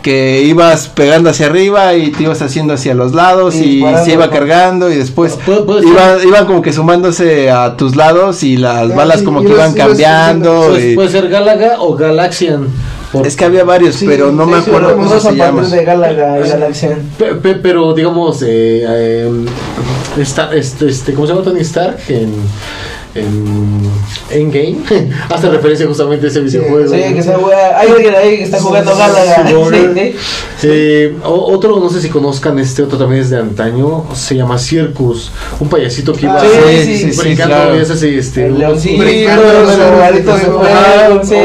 Que ibas pegando hacia arriba y te ibas haciendo hacia los lados Y se iba cargando y después ser. iba- iban como que sumándose a tus lados y las Ah, balas como que iban cambiando. Y- puede ser Galaga o Galaxian. Es que había varios, Sí, pero no sí, me acuerdo cómo se llama. de Galaga y Galaxian. Pe- pe- pero digamos, eh, eh, este, este, ¿cómo se llama Tony Stark? En, en Endgame. Hace referencia justamente a ese videojuego. Sí, que Hay alguien ahí que está jugando Galaga. Sí. Eh, otro, no sé si conozcan este otro también es de antaño, se llama Circus, un payasito que iba Ah, Sí, sí, sí, sí, brincando y hace este,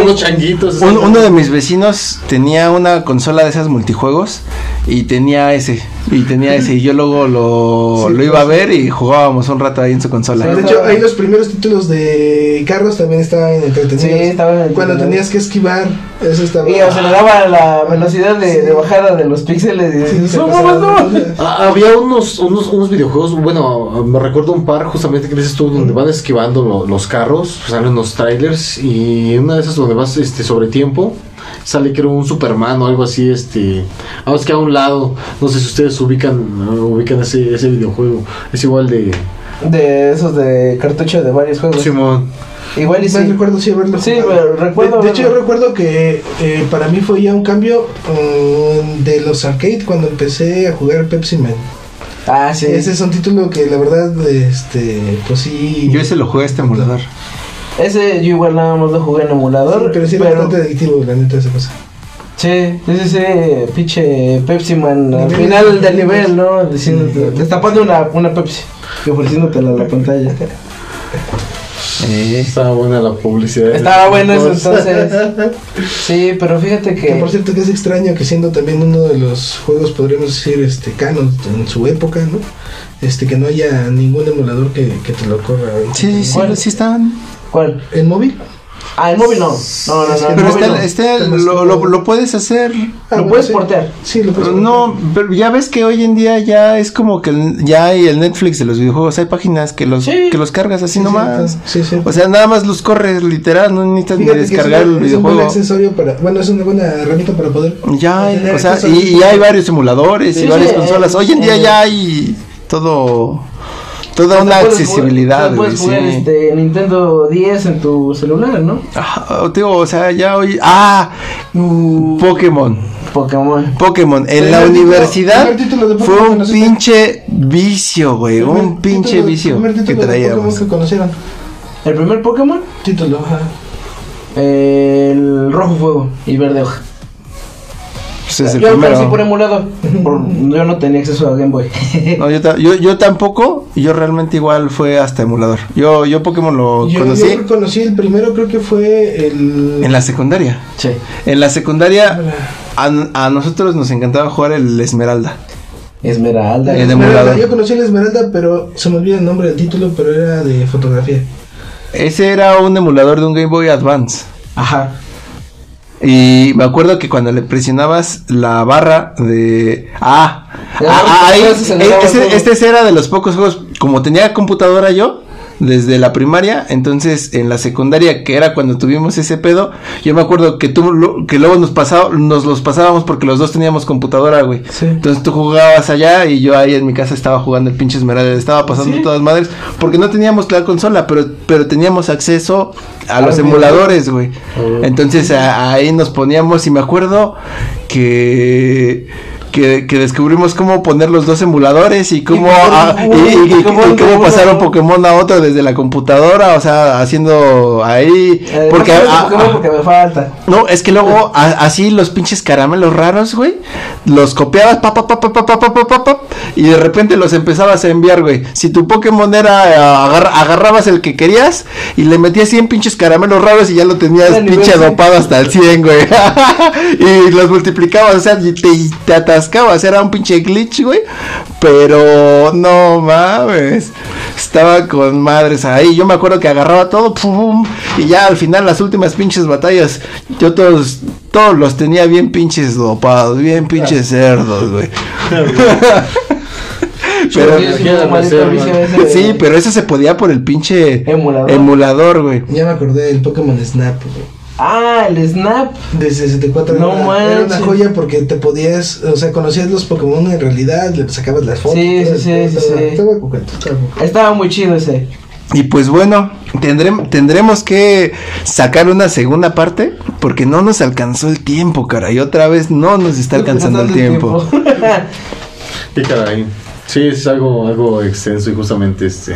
unos changuitos. Uno de mis vecinos tenía una consola de esas multijuegos y tenía ese. Y tenía ese. Y yo luego lo, Sí, lo iba a pues. ver y jugábamos un rato ahí en su consola. De hecho, ahí los primeros títulos de carros también estaban entretenidos. Sí, estaban Cuando tenías que esquivar, eso estaba. Y aceleraba la velocidad de, de bajada de los píxeles y Sí, "No, pasaba no, no". Ah, había unos, unos, unos videojuegos, bueno, me recuerdo un par justamente que dices tú, donde van esquivando lo- los carros, salen los trailers y una de esas donde vas este, sobre tiempo, sale creo un Superman o algo así, este, ah, es que a un lado, no sé si ustedes ubican, ubican ese, ese videojuego, es igual de De esos de cartucho de varios juegos. Simón. Igual y sí. recuerdo sí haberlo Sí, pero recuerdo De, de hecho, yo recuerdo que eh, para mí fue ya un cambio um, de los arcade cuando empecé a jugar Pepsi Man. Ah, sí. Ese es un título que la verdad, este, pues sí. Yo ese lo jugué a este emulador. Ese yo igual nada más lo jugué en Sí, emulador. pero sí era bastante adictivo, la neta, esa cosa. Sí, sí, sí, sí, pinche Pepsi Man al Nivel, final del nivel. nivel, ¿no? Diciéndote, destapando una, una Pepsi y ofreciéndotela a la pantalla. Eh, Estaba buena la publicidad. Estaba bueno eso entonces. Sí, pero fíjate Que que. por cierto que es extraño que siendo también uno de los juegos, podríamos decir, este, canon en su época, ¿no? Este, que no haya ningún emulador que, que te lo corra sí, sí, ¿Cuál? sí están. ¿Cuál? ¿En móvil? Ah, el móvil no. No, no, no. Pero está, no. está- Está lo, lo- lo puedes hacer. Ah, Lo bueno, puedes sí. portear. Sí, lo puedes No, pero ya ves que hoy en día ya es como que el- ya hay el Netflix de los videojuegos. Hay páginas que los, Sí. que los cargas así Sí, nomás. O sea, nada más los corres literal, no necesitas ni es descargar el es un buen videojuego. accesorio para, bueno, es una buena herramienta para poder Ya hay, o sea, y, y hay varios emuladores Sí, y varias sí, consolas. eh, Hoy en día eh, ya hay todo, toda una accesibilidad, jugar-. Puedes jugar sí. este Nintendo 10 en tu celular, ¿no? Ah, digo, o sea, ya hoy. Ah, mm, Pokémon. Pokémon. Pokémon. En la universidad de fue Pokémon un pinche vicio, güey. Un pinche título- vicio primer que Pokémon traíamos. que conocieron. ¿El primer Pokémon? Título, ajá. El rojo fuego y verde hoja. Pues es el yo lo primero. conocí por emulador. por- yo no tenía acceso a Game Boy. No, yo, yo, yo tampoco, yo realmente igual fue hasta emulador. Yo, yo Pokémon lo Yo, conocí yo conocí el primero, creo que fue el. en la secundaria. sí. En la secundaria a, a nosotros nos encantaba jugar el Esmeralda. Esmeralda. El emulador. Yo conocí el Esmeralda, pero se me olvida el nombre del título, pero era de fotografía. Ese era un emulador de un Game Boy Advance. Ajá. Y me acuerdo que cuando le presionabas la barra de... Ah, ah, ah, ahí, eh, este era de los pocos juegos, como tenía computadora yo, desde la primaria, entonces en la secundaria, que era cuando tuvimos ese pedo, yo me acuerdo que tú, lo- que luego nos pasaba, nos los pasábamos porque los dos teníamos computadora, güey. Sí. Entonces tú jugabas allá y yo ahí en mi casa estaba jugando el pinche Esmeralda, estaba pasando ¿Sí? todas madres, porque no teníamos la consola, pero, pero teníamos acceso a los los emuladores, güey. Oh. Entonces a- ahí nos poníamos y me acuerdo que, que, que descubrimos cómo poner los dos emuladores y cómo, ah, y, y- y- cómo uno pasar un. Pokémon a otro desde la computadora, o sea, haciendo ahí... Eh, porque, no sé ah, Pokémon ah, porque me falta. no, es que luego a- así los pinches caramelos raros, güey, los copiabas pa, pa, pa, pa, pa, pa, pa, pa, pa, y de repente los empezabas a enviar, güey. Si tu Pokémon era eh, agar- agarrabas el que querías y le metías 100 pinches caramelos raros y ya lo tenías pinche 100. dopado hasta el 100, güey. y los multiplicabas, o sea, y te, y te atascabas, era un pinche glitch, güey. Pero no mames, estaba con madres ahí. Yo me acuerdo que agarraba todo, pum, y ya al final las últimas pinches batallas, yo todos, todos los tenía bien pinches dopados, bien pinches cerdos, güey. Pero, Sí, pero eso se podía por el pinche Emulador. emulador, güey. Ya me acordé del Pokémon Snap, güey. Ah, el Snap. De 64 No era, era una manches. joya porque te podías, o sea, conocías los Pokémon en realidad, le sacabas las fotos. Sí, sí, sí, estaba- sí. Estaba muy chido ese. Y pues bueno, tendrem- tendremos que sacar una segunda parte porque no nos alcanzó el tiempo, cara. Y otra vez no nos está alcanzando el tiempo. Qué caray. Sí, es algo, algo extenso y justamente este.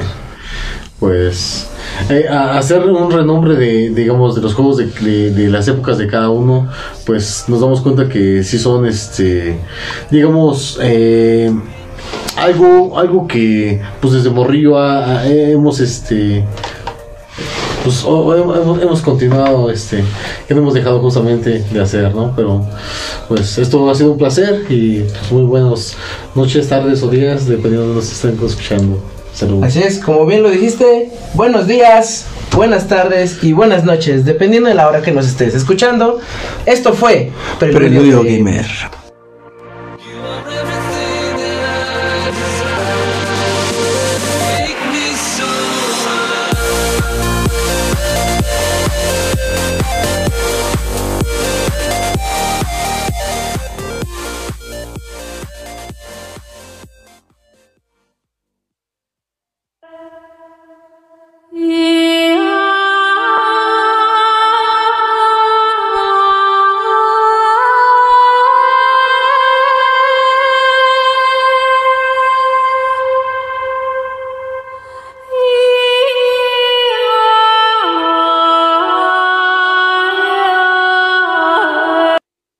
Pues. Eh, hacer un renombre de, digamos, de los juegos de, las épocas de cada uno, pues nos damos cuenta que sí son, este, digamos, eh, algo, algo que, pues desde morrillo a- hemos, este, pues hemos continuado, este, que no hemos dejado justamente de hacer, ¿no? Pero, pues esto ha sido un placer y pues, muy buenas noches, tardes o días, dependiendo de donde nos estén escuchando. Así es, como bien lo dijiste, buenos días, buenas tardes y buenas noches, dependiendo de la hora que nos estés escuchando. Esto fue Preludio Gamer.